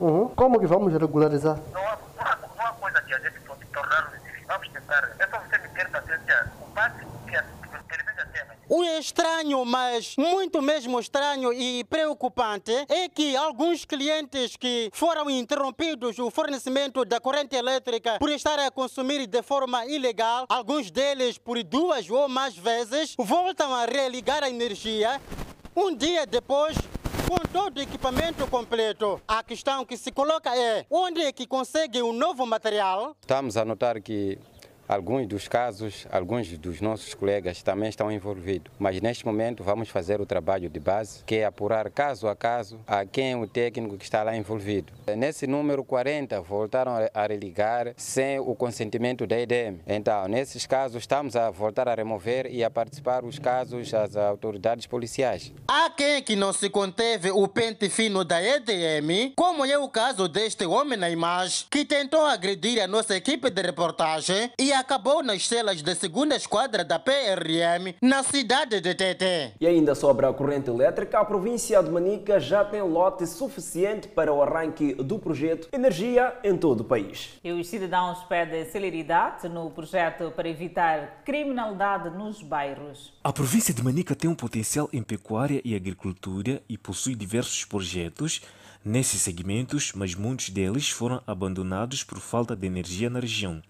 Uhum. Como que vamos regularizar?
O estranho, mas muito mesmo estranho e preocupante, é que alguns clientes que foram interrompidos o fornecimento da corrente elétrica por estar a consumir de forma ilegal, alguns deles por duas ou mais vezes, voltam a religar a energia um dia depois com todo o equipamento completo. A questão que se coloca é onde é que consegue um novo material?
Estamos a notar que alguns dos casos, alguns dos nossos colegas também estão envolvidos. Mas neste momento vamos fazer o trabalho de base, que é apurar caso a caso a quem o técnico que está lá envolvido. Nesse número 40 voltaram a religar sem o consentimento da EDM. Então, nesses casos estamos a voltar a remover e a participar os casos às autoridades policiais.
Há quem que não se conteve o pente fino da EDM, como é o caso deste homem na imagem, que tentou agredir a nossa equipe de reportagem e acabou nas celas da segunda esquadra da PRM na cidade de Tete.
E ainda sobre a corrente elétrica, a província de Manica já tem lote suficiente para o arranque do projeto Energia em todo o país.
E os cidadãos pedem celeridade no projeto para evitar criminalidade nos bairros.
A província de Manica tem um potencial em pecuária e agricultura e possui diversos projetos nesses segmentos, mas muitos deles foram abandonados por falta de energia na região.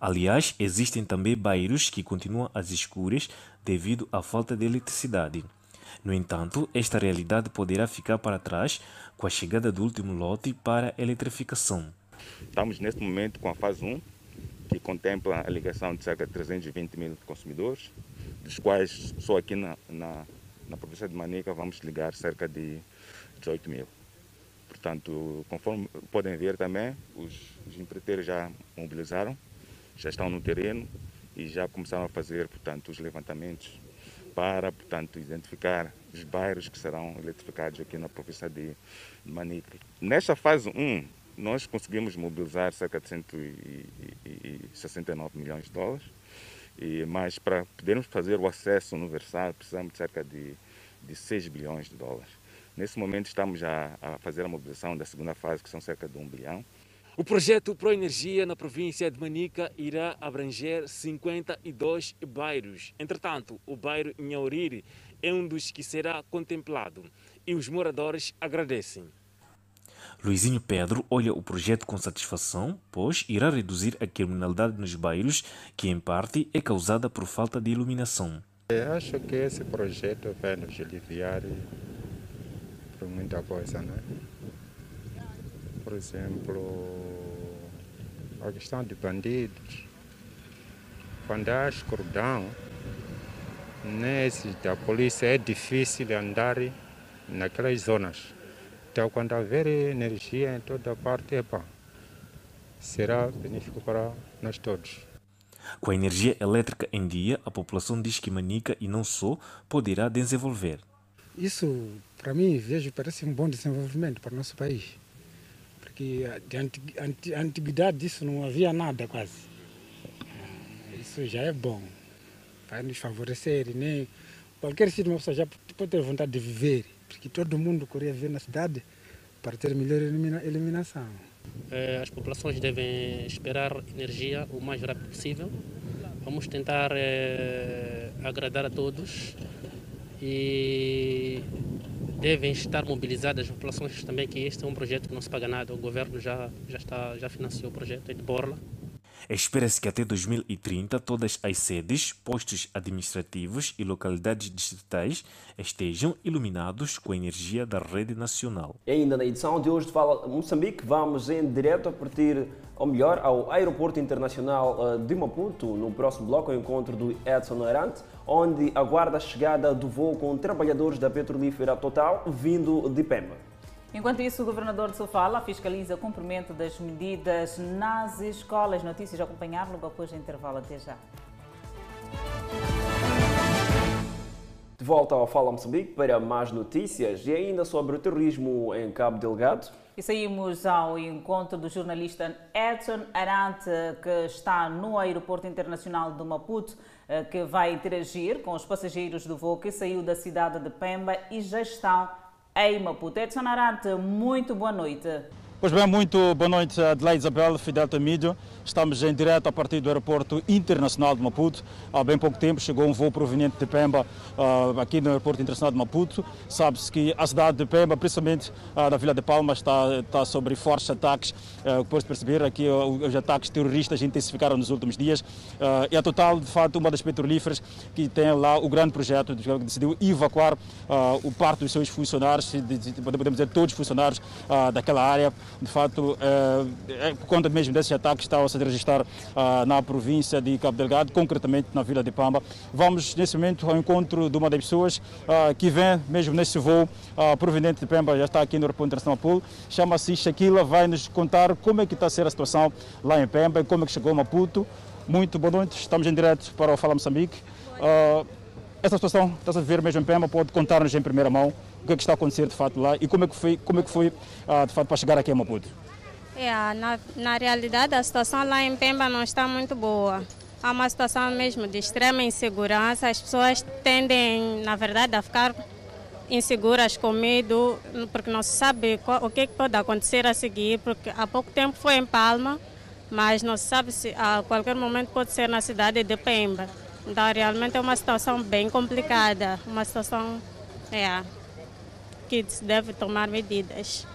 Aliás, existem também bairros que continuam às escuras devido à falta de eletricidade. No entanto, esta realidade poderá ficar para trás com a chegada do último lote para eletrificação.
Estamos neste momento com a fase 1, que contempla a ligação de cerca de 320 mil consumidores, dos quais só aqui na, na, na província de Manica vamos ligar cerca de 18 mil. Portanto, conforme podem ver também, os, os empreiteiros já mobilizaram, já estão no terreno e já começaram a fazer, portanto, os levantamentos para, portanto, identificar os bairros que serão eletrificados aqui na província de Manica. Nesta fase 1, nós conseguimos mobilizar cerca de 169 milhões de dólares, e, mas para podermos fazer o acesso universal precisamos de cerca de, de 6 bilhões de dólares. Nesse momento estamos a, a fazer a mobilização da segunda fase, que são cerca de 1 bilhão.
O projeto Pro Energia na província de Manica irá abranger 52 bairros. Entretanto, o bairro Inhauriri é um dos que será contemplado e os moradores agradecem. Luizinho Pedro olha o projeto com satisfação, pois irá reduzir a criminalidade nos bairros, que em parte é causada por falta de iluminação.
Eu acho que esse projeto vai nos aliviar
por muita coisa, né? Por exemplo, a questão de bandidos. Quando há escuridão, nesse da polícia é difícil andar naquelas zonas. Então, quando haver energia em toda parte, epa, será benéfico para nós todos.
Com a energia elétrica em dia, a população diz que Manica e não só poderá desenvolver.
Isso, para mim, vejo parece um bom desenvolvimento para o nosso país. Porque de antiguidade disso não havia nada quase. Isso já é bom. Vai nos favorecer. Nem qualquer sítio uma pessoa já pode ter vontade de viver. Porque todo mundo queria viver na cidade para ter melhor eliminação.
Eh, as populações devem esperar energia o mais rápido possível. Vamos tentar eh, agradar a todos e devem estar mobilizadas as populações também que este é um projeto que não se paga nada. O governo já já está já financiou o projeto de Borla.
Espera-se que até 2030 todas as sedes, postos administrativos e localidades distritais estejam iluminados com a energia da rede nacional.
E ainda na edição de hoje de Fala Moçambique, vamos em direto a partir, ou melhor, ao Aeroporto Internacional de Maputo. No próximo bloco, o encontro do Edson Arante, onde aguarda a chegada do voo com trabalhadores da petrolífera Total vindo de Pemba. Enquanto isso, o governador de Sofala fiscaliza o cumprimento das medidas nas escolas. Notícias a acompanhar logo após o intervalo. Até já. De volta ao Fala Moçambique para mais notícias e ainda sobre o terrorismo em Cabo Delgado. E saímos ao encontro do jornalista Edson Arante, que está no Aeroporto Internacional de Maputo, que vai interagir com os passageiros do voo que saiu da cidade de Pemba e já estão em Maputo. Edson Arante, muito boa noite.
Pois bem, muito boa noite, Adelaide Isabel, Fidel Tamídio. Estamos em direto a partir do Aeroporto Internacional de Maputo. Há bem pouco tempo chegou um voo proveniente de Pemba uh, aqui no Aeroporto Internacional de Maputo. Sabe-se que a cidade de Pemba, principalmente na Vila de Palma, está, está sobre fortes ataques. Uh, Pode-se perceber aqui os ataques terroristas intensificaram nos últimos dias. e a Total, de fato, uma das petrolíferas que tem lá o grande projeto, que decidiu evacuar o parte dos seus funcionários, podemos dizer todos os funcionários daquela área de fato, é, por conta mesmo desses ataques, está a se registrar ah, na província de Cabo Delgado, concretamente na Vila de Pamba. Vamos, nesse momento, ao encontro de uma das pessoas ah, que vem mesmo nesse voo ah, proveniente de Pemba, já está aqui no aeroporto internacional Pool, chama-se Shaquila, vai nos contar como é que está a ser a situação lá em Pemba e como é que chegou Maputo. Muito boa noite, estamos em direto para o Fala Moçambique. essa situação está a ver mesmo em Pemba, pode contar-nos em primeira mão que, é que está a acontecer de fato lá e como é que foi, como é que foi uh, de fato para chegar aqui a Maputo?
É, na, na realidade a situação lá em Pemba não está muito boa. Há uma situação mesmo de extrema insegurança. As pessoas tendem, na verdade, a ficar inseguras com medo, porque não se sabe qual, o que pode acontecer a seguir, porque há pouco tempo foi em Palma, mas não se sabe se a qualquer momento pode ser na cidade de Pemba. Então, realmente é uma situação bem complicada, uma situação é, que se deve tomar medidas.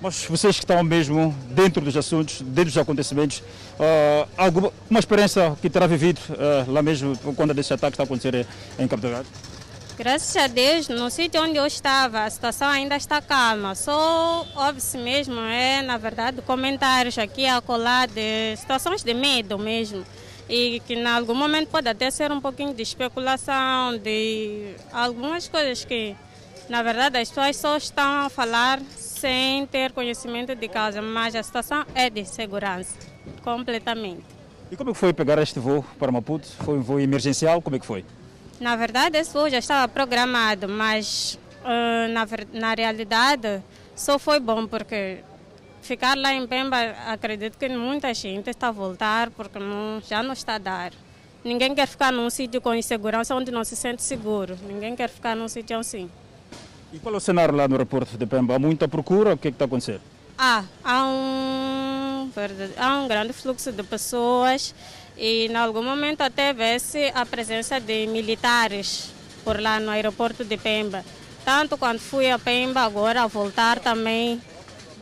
Mas vocês que estão mesmo dentro dos assuntos, dentro dos acontecimentos, uh, alguma uma experiência que terá vivido uh, lá mesmo quando esse ataque está a acontecer em Cabo Delgado?
Graças a Deus, no sítio onde eu estava, a situação ainda está calma. Só ouve-se mesmo, é, na verdade, comentários aqui a colar de situações de medo mesmo. E que em algum momento pode até ser um pouquinho de especulação, de algumas coisas que na verdade, as pessoas só estão a falar sem ter conhecimento de causa, mas a situação é de segurança, completamente.
E como é que foi pegar este voo para Maputo? Foi um voo emergencial? Como é que foi?
Na verdade, esse voo já estava programado, mas uh, na, na realidade só foi bom porque ficar lá em Pemba, acredito que muita gente está a voltar porque não, já não está a dar. Ninguém quer ficar num sítio com insegurança onde não se sente seguro. Ninguém quer ficar num sítio assim.
E qual é o cenário lá no aeroporto de Pemba? Há muita procura? O que é que está a acontecer?
Ah, há um, há um grande fluxo de pessoas e em algum momento até vê-se a presença de militares por lá no aeroporto de Pemba. Tanto quando fui a Pemba, agora a voltar também,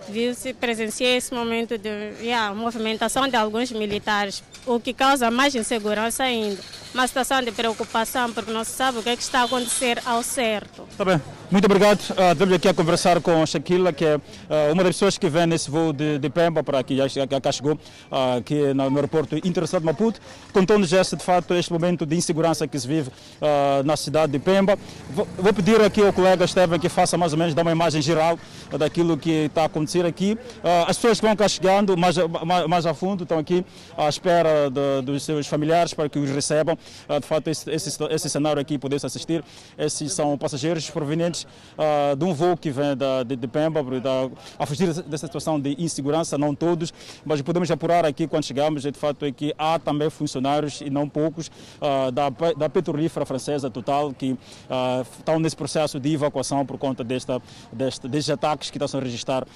viu-se, presenciei esse momento de yeah, movimentação de alguns militares, o que causa mais insegurança ainda. Uma situação de preocupação, porque não se sabe o que, é que está a acontecer ao certo.
Tá bem. Muito obrigado. Uh, estamos aqui a conversar com Shaquila, que é uh, uma das pessoas que vem nesse voo de, de Pemba para aqui, já, já chegou, uh, aqui no, no aeroporto de Maputo, contando-nos esse, de fato, este momento de insegurança que se vive na cidade de Pemba. Vou, vou, pedir aqui ao colega Esteban que faça mais ou menos, dar uma imagem geral daquilo que está a acontecer aqui. as pessoas que vão cá chegando mais, mais, mais a fundo estão aqui à espera de, dos seus familiares para que os recebam. de fato, esse, esse, esse cenário aqui, poder-se assistir, esses são passageiros provenientes uh, de um voo que vem da, de, de Pemba, da, a fugir dessa situação de insegurança, não todos, mas podemos apurar aqui quando chegamos, de fato, é que há também funcionários, e não poucos, uh, da, da petrolífera francesa Total, que uh, estão nesse processo de evacuação por conta desta, desta, destes ataques que estão a registrar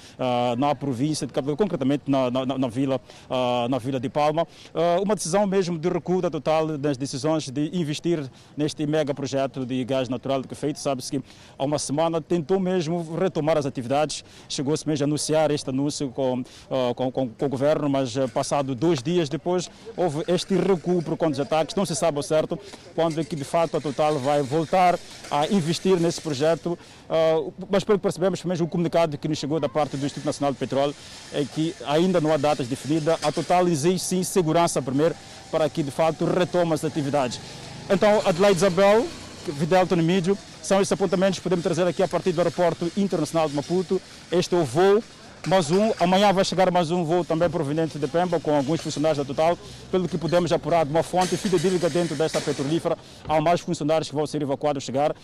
na província de concretamente na, na, na vila, na vila de Palma. uma decisão mesmo de recuo da Total das decisões de investir neste mega projeto de gás natural que feito, sabe-se que há uma semana tentou mesmo retomar as atividades, chegou-se mesmo a anunciar este anúncio com, uh, com, com, com, o governo, mas uh, passado dois dias depois houve este recuo por conta dos ataques, não se sabe ao certo quando é que de fato a Total vai voltar a investir nesse projeto, uh, mas pelo que percebemos, mesmo o comunicado que nos chegou da parte do Instituto Nacional de Petróleo é que ainda não há datas definidas, a Total exige sim segurança primeiro para que de fato retome as atividades. Então, Adelaide Isabel, Tony Mídio, são esses apontamentos que podemos trazer aqui a partir do Aeroporto Internacional de Maputo. Este é o voo mais um. Amanhã vai chegar mais um voo também proveniente de Pemba, com alguns funcionários da Total. Pelo que podemos apurar de uma fonte fidedigna dentro desta petrolífera, há mais funcionários que vão ser evacuados chegar.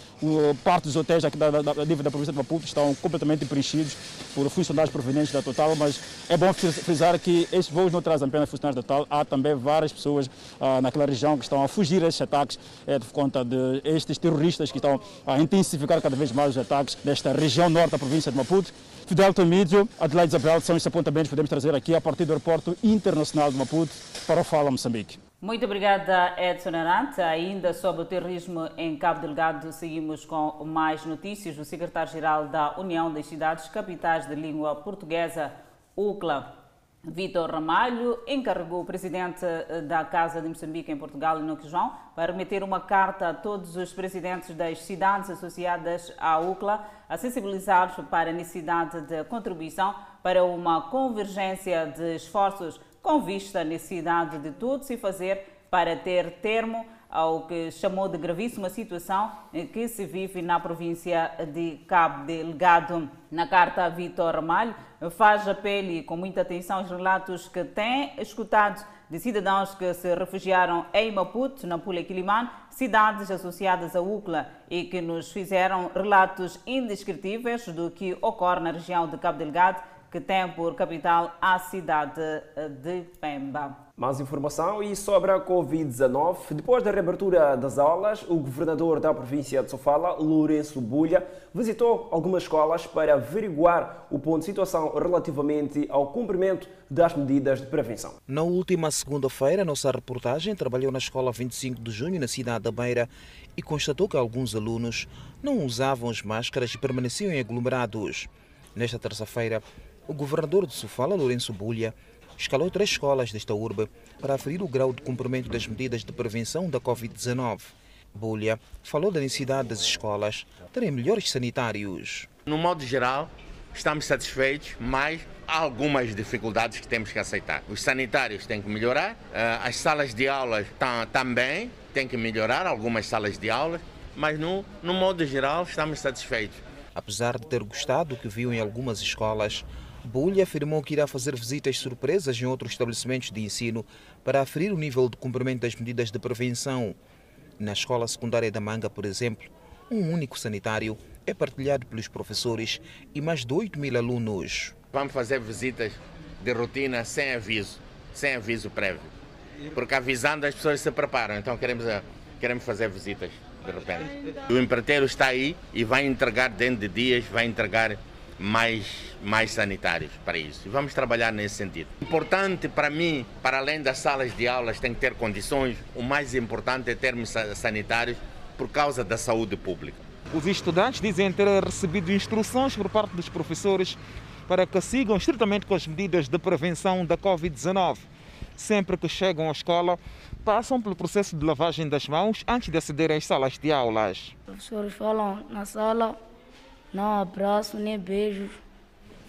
parte dos hotéis aqui da, da, província de Maputo estão completamente preenchidos por funcionários provenientes da Total, mas é bom frisar que estes voos não trazem apenas funcionários da Total, há também várias pessoas ah, naquela região que estão a fugir a estes ataques é, por conta de estes terroristas que estão a intensificar cada vez mais os ataques nesta região norte da província de Maputo. Fidel Tomídio, Adelaide Isabel, são estes apontamentos que podemos trazer aqui a partir do Aeroporto Internacional de Maputo para o Fala Moçambique.
Muito obrigada, Edson Arante. Ainda sobre o terrorismo em Cabo Delgado, seguimos com mais notícias. O secretário-geral da União das Cidades Capitais de Língua Portuguesa, UCLA, Vitor Ramalho encarregou o presidente eh, da Casa de Moçambique em Portugal, Inoque João, para remeter uma carta a todos os presidentes das cidades associadas à UCLA, a sensibilizar para a necessidade de contribuição para uma convergência de esforços com vista à necessidade de tudo se fazer para ter termo ao que chamou de gravíssima situação que se vive na província de Cabo Delgado. Na carta, Vitor Ramalho faz apelo com muita atenção aos relatos que tem escutado de cidadãos que se refugiaram em Maputo, na Pula Quilimane, cidades associadas à UCLA, e que nos fizeram relatos indescritíveis do que ocorre na região de Cabo Delgado, que tem por capital a cidade de Pemba.
Mais informação e sobre a Covid-19. Depois da reabertura das aulas, o governador da província de Sofala, Lourenço Bulha, visitou algumas escolas para averiguar o ponto de situação relativamente ao cumprimento das medidas de prevenção.
Na última segunda-feira, nossa reportagem trabalhou na escola 25 de junho, na cidade da Beira, e constatou que alguns alunos não usavam as máscaras e permaneciam em aglomerados. Nesta terça-feira, o governador de Sofala, Lourenço Bulha, escalou três escolas desta urbe para aferir o grau de cumprimento das medidas de prevenção da Covid-19. Bulha falou da necessidade das escolas terem melhores sanitários.
No modo geral, estamos satisfeitos, mas há algumas dificuldades que temos que aceitar. Os sanitários têm que melhorar, eh, as salas de aulas também têm que melhorar, algumas salas de aulas, mas no, no modo geral estamos satisfeitos.
Apesar de ter gostado do que viu em algumas escolas, Bulha afirmou que irá fazer visitas surpresas em outros estabelecimentos de ensino para aferir o nível de cumprimento das medidas de prevenção. Na escola secundária da Manga, por exemplo, um único sanitário é partilhado pelos professores e mais de 8 mil alunos.
Vamos fazer visitas de rotina sem aviso, sem aviso prévio. Porque avisando as pessoas se preparam, então queremos, eh, queremos fazer visitas de repente. O empreiteiro está aí e vai entregar dentro de dias, vai entregar mais, mais sanitários para isso. E vamos trabalhar nesse sentido. Importante para mim, para além das salas de aulas, tem que ter condições. O mais importante é termos sanitários por causa da saúde pública.
Os estudantes dizem ter recebido instruções por parte dos professores para que sigam estritamente com as medidas de prevenção da Covid-19. Sempre que chegam à escola, passam pelo processo de lavagem das mãos antes de acederem às salas de aulas.
Os professores falam na sala Não abraço nem beijos,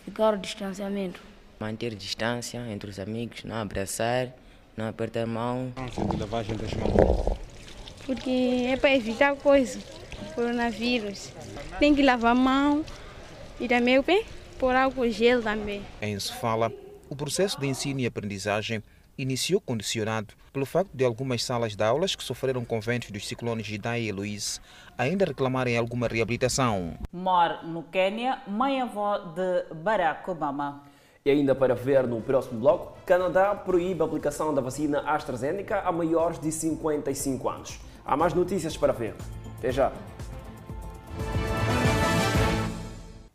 ficar o distanciamento.
Manter distância entre os amigos, não abraçar, não apertar a mão.
de lavagem das mãos.
Porque é para evitar coisa, coronavírus. Tem que lavar a mão e também bem, pôr álcool gel também.
Em Sofala, o processo de ensino e aprendizagem iniciou condicionado pelo facto de algumas salas de aulas que sofreram conventos dos ciclones Idai e Luiz ainda reclamarem alguma reabilitação.
Mor no Quênia, mãe-avó de Barack Obama.
E ainda para ver no próximo bloco, Canadá proíbe a aplicação da vacina AstraZeneca a maiores de 55 anos. Há mais notícias para ver. Até já.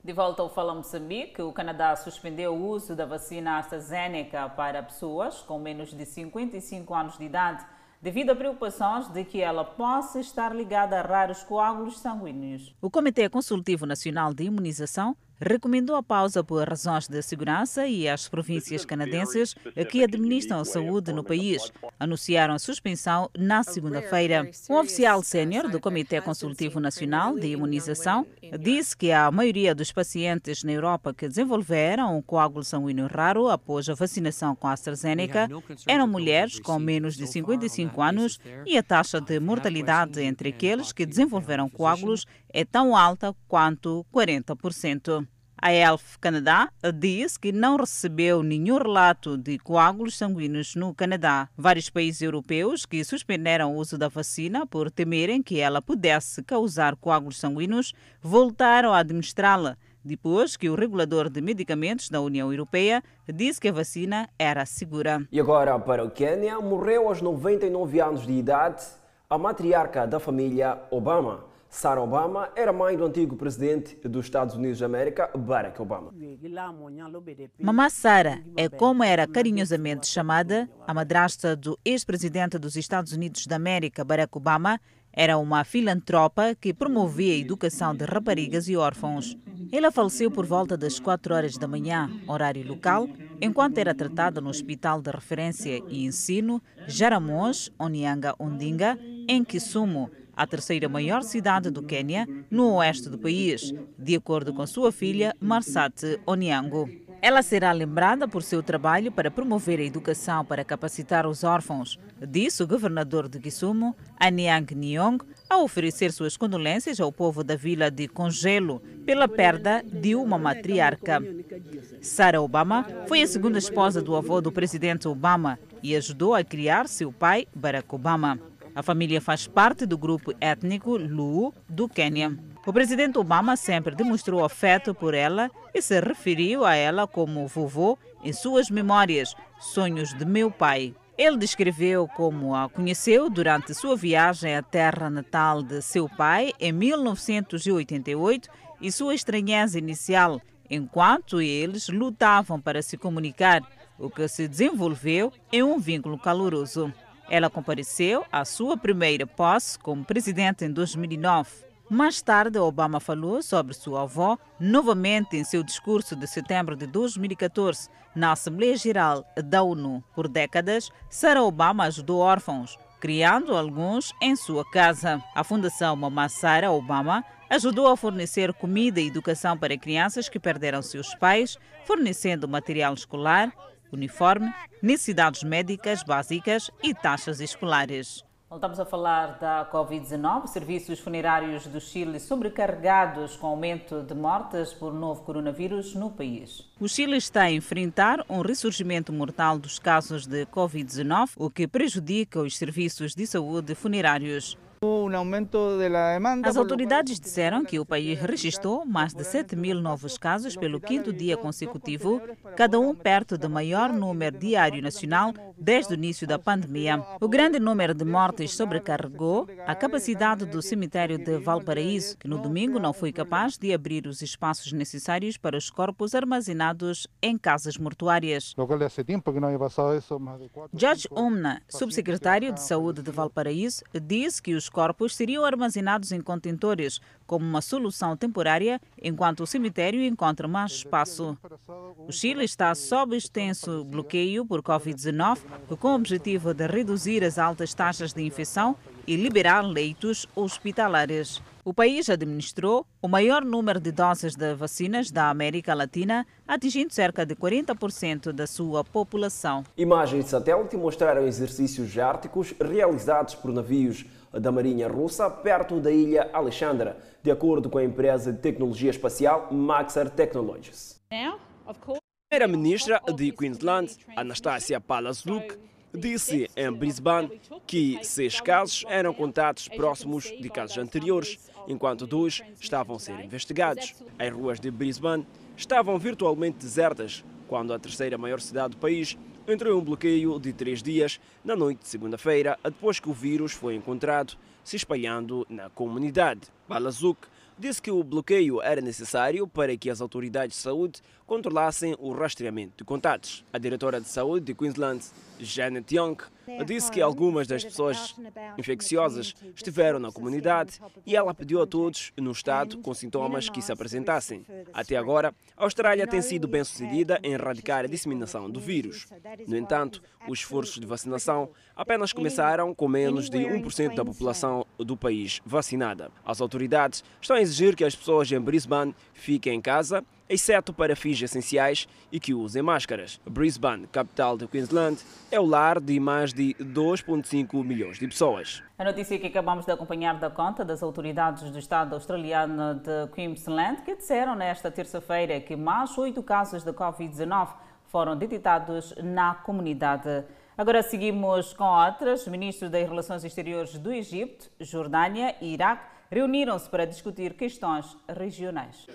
De volta ao Fala Moçambique, o Canadá suspendeu o uso da vacina AstraZeneca para pessoas com menos de 55 anos de idade, devido a preocupações de que ela possa estar ligada a raros coágulos sanguíneos. O Comitê Consultivo Nacional de Imunização recomendou a pausa por razões de segurança e as províncias canadenses que administram a saúde no país. anunciaram a suspensão na segunda-feira. Um oficial sénior do Comitê Consultivo Nacional de Imunização disse que a maioria dos pacientes na Europa que desenvolveram um coágulo sanguíneo raro após a vacinação com a AstraZeneca eram mulheres com menos de 55 anos e a taxa de mortalidade entre aqueles que desenvolveram coágulos é tão alta quanto 40%. A ELF Canadá diz que não recebeu nenhum relato de coágulos sanguíneos no Canadá. Vários países europeus que suspenderam o uso da vacina por temerem que ela pudesse causar coágulos sanguíneos voltaram a administrá-la depois que o regulador de medicamentos da União Europeia disse que a vacina era segura.
E agora para o Quênia, morreu aos 99 anos de idade a matriarca da família Obama. Sarah Obama era mãe do antigo presidente dos Estados Unidos da América, Barack Obama.
Mamá Sarah é como era carinhosamente chamada, a madrasta do ex-presidente dos Estados Unidos da América, Barack Obama, era uma filantropa que promovia a educação de raparigas e órfãos. Ela faleceu por volta das 4 horas da manhã, horário local, enquanto era tratada no Hospital de Referência e Ensino Jaramons Onyanga Ondinga, em Kisumu, a terceira maior cidade do Quênia, no oeste do país, de acordo com sua filha Marsate Onyango. Ela será lembrada por seu trabalho para promover a educação para capacitar os órfãos, disse o governador de Kisumu, Anyang Nyong, ao oferecer suas condolências ao povo da vila de Congelo pela perda de uma matriarca. Sarah Obama foi a segunda esposa do avô do presidente Obama e ajudou a criar seu pai, Barack Obama. A família faz parte do grupo étnico Luo do Quênia. O presidente Obama sempre demonstrou afeto por ela e se referiu a ela como vovô em suas memórias, Sonhos de Meu Pai. Ele descreveu como a conheceu durante sua viagem à terra natal de seu pai em 1988 e sua estranheza inicial, enquanto eles lutavam para se comunicar, o que se desenvolveu em um vínculo caloroso. Ela compareceu à sua primeira posse como presidente em 2009. Mais tarde, Obama falou sobre sua avó novamente em seu discurso de setembro de 2014 na Assembleia Geral da ONU. Por décadas, Sarah Obama ajudou órfãos, criando alguns em sua casa. A Fundação Mamá Sarah Obama ajudou a fornecer comida e educação para crianças que perderam seus pais, fornecendo material escolar, uniforme, necessidades médicas básicas e taxas escolares. Voltamos a falar da Covid-19. Serviços funerários do Chile sobrecarregados com aumento de mortes por novo coronavírus no país. O Chile está a enfrentar um ressurgimento mortal dos casos de Covid-19, o que prejudica os serviços de saúde funerários. As autoridades disseram que o país registrou mais de 7 mil novos casos pelo quinto dia consecutivo, cada um perto do maior número diário nacional desde o início da pandemia. O grande número de mortes sobrecarregou a capacidade do cemitério de Valparaíso, que no domingo não foi capaz de abrir os espaços necessários para os corpos armazenados em casas mortuárias. George Umna, subsecretário de Saúde de Valparaíso, disse que os corpos seriam armazenados em contentores como uma solução temporária enquanto o cemitério encontra mais espaço. O Chile está sob extenso bloqueio por Covid-19 com o objetivo de reduzir as altas taxas de infecção e liberar leitos hospitalares. O país administrou o maior número de doses de vacinas da América Latina, atingindo cerca de 40% da sua população.
Imagens de satélite mostraram exercícios árticos realizados por navios da Marinha Russa perto da ilha Alexandra, de acordo com a empresa de tecnologia espacial Maxar Technologies. A primeira-ministra de Queensland, Anastasia Palaszczuk, disse em Brisbane que seis casos eram contatos próximos de casos anteriores, enquanto dois estavam a ser investigados. As ruas de Brisbane estavam virtualmente desertas quando a terceira maior cidade do país entrou em um bloqueio de três dias na noite de segunda-feira, depois que o vírus foi encontrado se espalhando na comunidade. Balazuk disse que o bloqueio era necessário para que as autoridades de saúde controlassem o rastreamento de contatos. A diretora de saúde de Queensland, Janet Young, disse que algumas das pessoas infecciosas estiveram na comunidade e ela pediu a todos no estado com sintomas que se apresentassem. Até agora, a Austrália tem sido bem sucedida em erradicar a disseminação do vírus. No entanto, os esforços de vacinação apenas começaram com menos de 1% da população do país vacinada. As autoridades estão a exigir que as pessoas em Brisbane fiquem em casa exceto para fins essenciais e que usem máscaras. Brisbane, capital de Queensland, é o lar de mais de 2,5 milhões de pessoas.
A notícia que acabamos de acompanhar da conta das autoridades do Estado australiano de Queensland, que disseram nesta terça-feira que mais oito casos de Covid-19 foram detectados na comunidade. Agora seguimos com outras. Ministros das Relações Exteriores do Egito, Jordânia e Iraque reuniram-se para discutir questões regionais.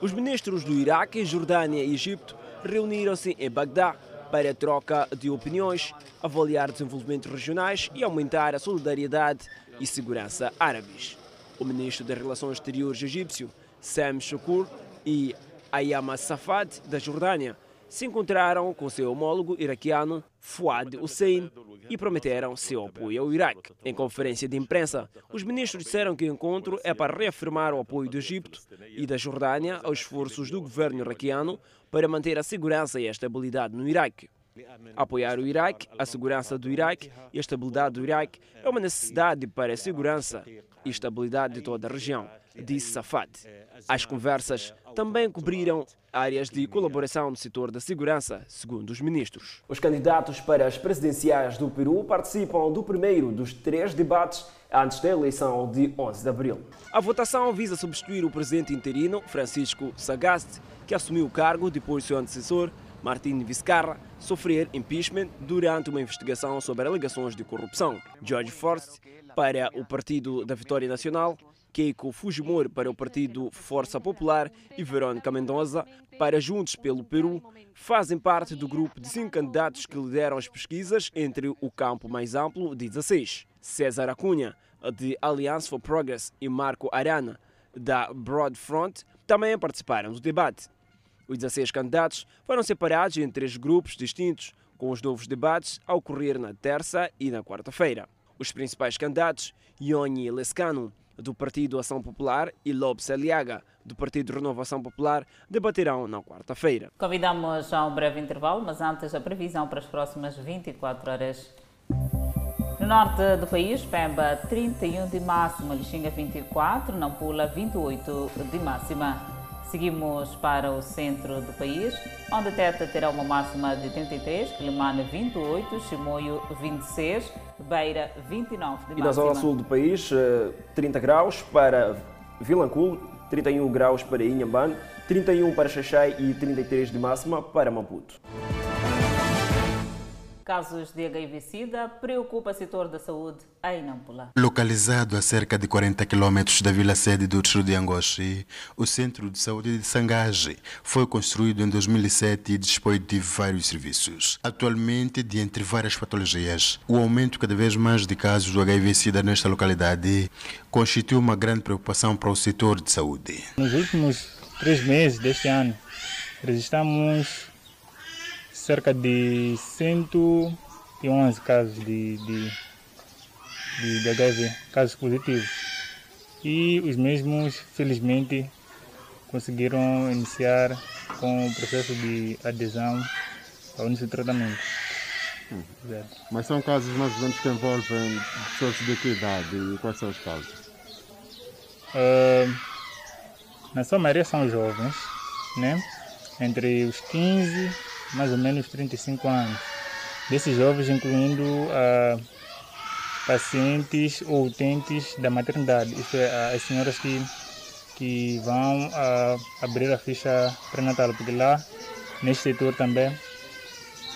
Os ministros do Iraque, Jordânia e Egito reuniram-se em Bagdá para troca de opiniões, avaliar desenvolvimentos regionais e aumentar a solidariedade e segurança árabes. O ministro das Relações Exteriores egípcio, Sam Shukur, e Ayama Safad, da Jordânia, se encontraram com seu homólogo iraquiano Fuad Hussein e prometeram seu apoio ao Iraque. Em conferência de imprensa, os ministros disseram que o encontro é para reafirmar o apoio do Egito e da Jordânia aos esforços do governo iraquiano para manter a segurança e a estabilidade no Iraque. Apoiar o Iraque, a segurança do Iraque e a estabilidade do Iraque é uma necessidade para a segurança e estabilidade de toda a região, disse Safad. As conversas também cobriram áreas de colaboração no setor da segurança, segundo os ministros. Os candidatos para as presidenciais do Peru participam do primeiro dos três debates antes da eleição de 11 de abril. A votação visa substituir o presidente interino, Francisco Sagasti, que assumiu o cargo depois de seu antecessor, Martin Vizcarra, sofrer impeachment durante uma investigação sobre alegações de corrupção. George Forst, para o Partido da Vitória Nacional, Keiko Fujimori para o Partido Força Popular e Verônica Mendoza para Juntos pelo Peru fazem parte do grupo de cinco candidatos que lideram as pesquisas entre o campo mais amplo de 16. César Acunha, de Alliance for Progress, e Marco Arana, da Broad Front, também participaram do debate. Os 16 candidatos foram separados em três grupos distintos, com os novos debates a ocorrer na terça e na quarta-feira. Os principais candidatos, Ioni Lescano, do Partido Ação Popular, e Lopes Aliaga, do Partido Renovação Popular, debaterão na quarta-feira.
Convidamos a um breve intervalo, mas antes a previsão para as próximas 24 horas. No norte do país, Pemba 31 de máxima, Lixinga 24, Nampula 28 de máxima. Seguimos para o centro do país, onde Teta terá uma máxima de 33, Quilimane 28, Chimoio 26, Beira 29 de máxima.
E na zona sul do país, 30 graus para Vilanculo, 31 graus para Inhambane, 31 para Xaxai e 33 de máxima para Maputo.
Casos de HIV-Sida preocupa o setor da saúde em Nampula.
Localizado a cerca de 40 quilômetros da vila-sede do distrito de Angoche, o Centro de Saúde de Sangaje foi construído em 2007 e dispõe de vários serviços. Atualmente, de entre várias patologias, o aumento cada vez mais de casos do HIV-Sida nesta localidade constitui uma grande preocupação para o setor de saúde.
Nos últimos três meses deste ano, registramos cerca de 111 casos de, de, de, de HIV, casos positivos. E os mesmos, felizmente, conseguiram iniciar com o processo de adesão ao início do tratamento.
Hum. Mas são casos mais ou menos que envolvem pessoas de que idade e quais são os casos?
Uh, na sua maioria são jovens, né? entre os 15 mais ou menos 35 anos. Desses jovens, incluindo uh, pacientes ou utentes da maternidade, isto é, as senhoras que, que vão uh, abrir a ficha pré-natal, porque lá, neste setor também,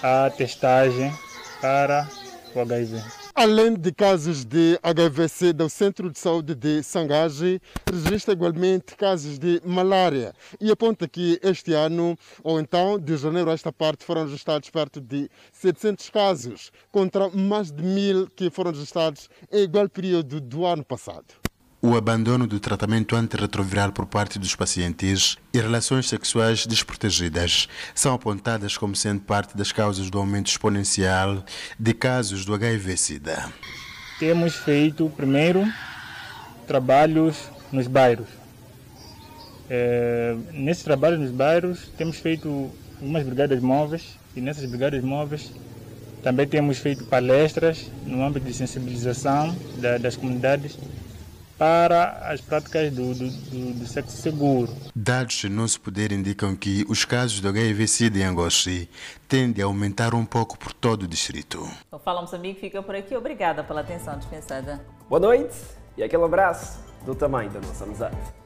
há testagem para o HIV.
Além de casos de HIV-C do Centro de Saúde de Sangage, registra igualmente casos de malária e aponta que este ano, ou então de janeiro a esta parte, foram registrados perto de 700 casos, contra mais de mil que foram registrados em igual período do ano passado.
O abandono do tratamento antirretroviral por parte dos pacientes e relações sexuais desprotegidas são apontadas como sendo parte das causas do aumento exponencial de casos do HIV-Sida.
Temos feito, primeiro, trabalhos nos bairros. É, nesses trabalhos nos bairros, temos feito algumas brigadas móveis e nessas brigadas móveis também temos feito palestras no âmbito de sensibilização da, das comunidades para as práticas do, do, do, do sexo seguro.
Dados no nosso poder indicam que os casos do HIV-Sida em Angoche tendem a aumentar um pouco por todo o distrito.
O Fala Moçambique fica por aqui. Obrigada pela atenção dispensada.
Boa noite e aquele abraço do tamanho da nossa amizade.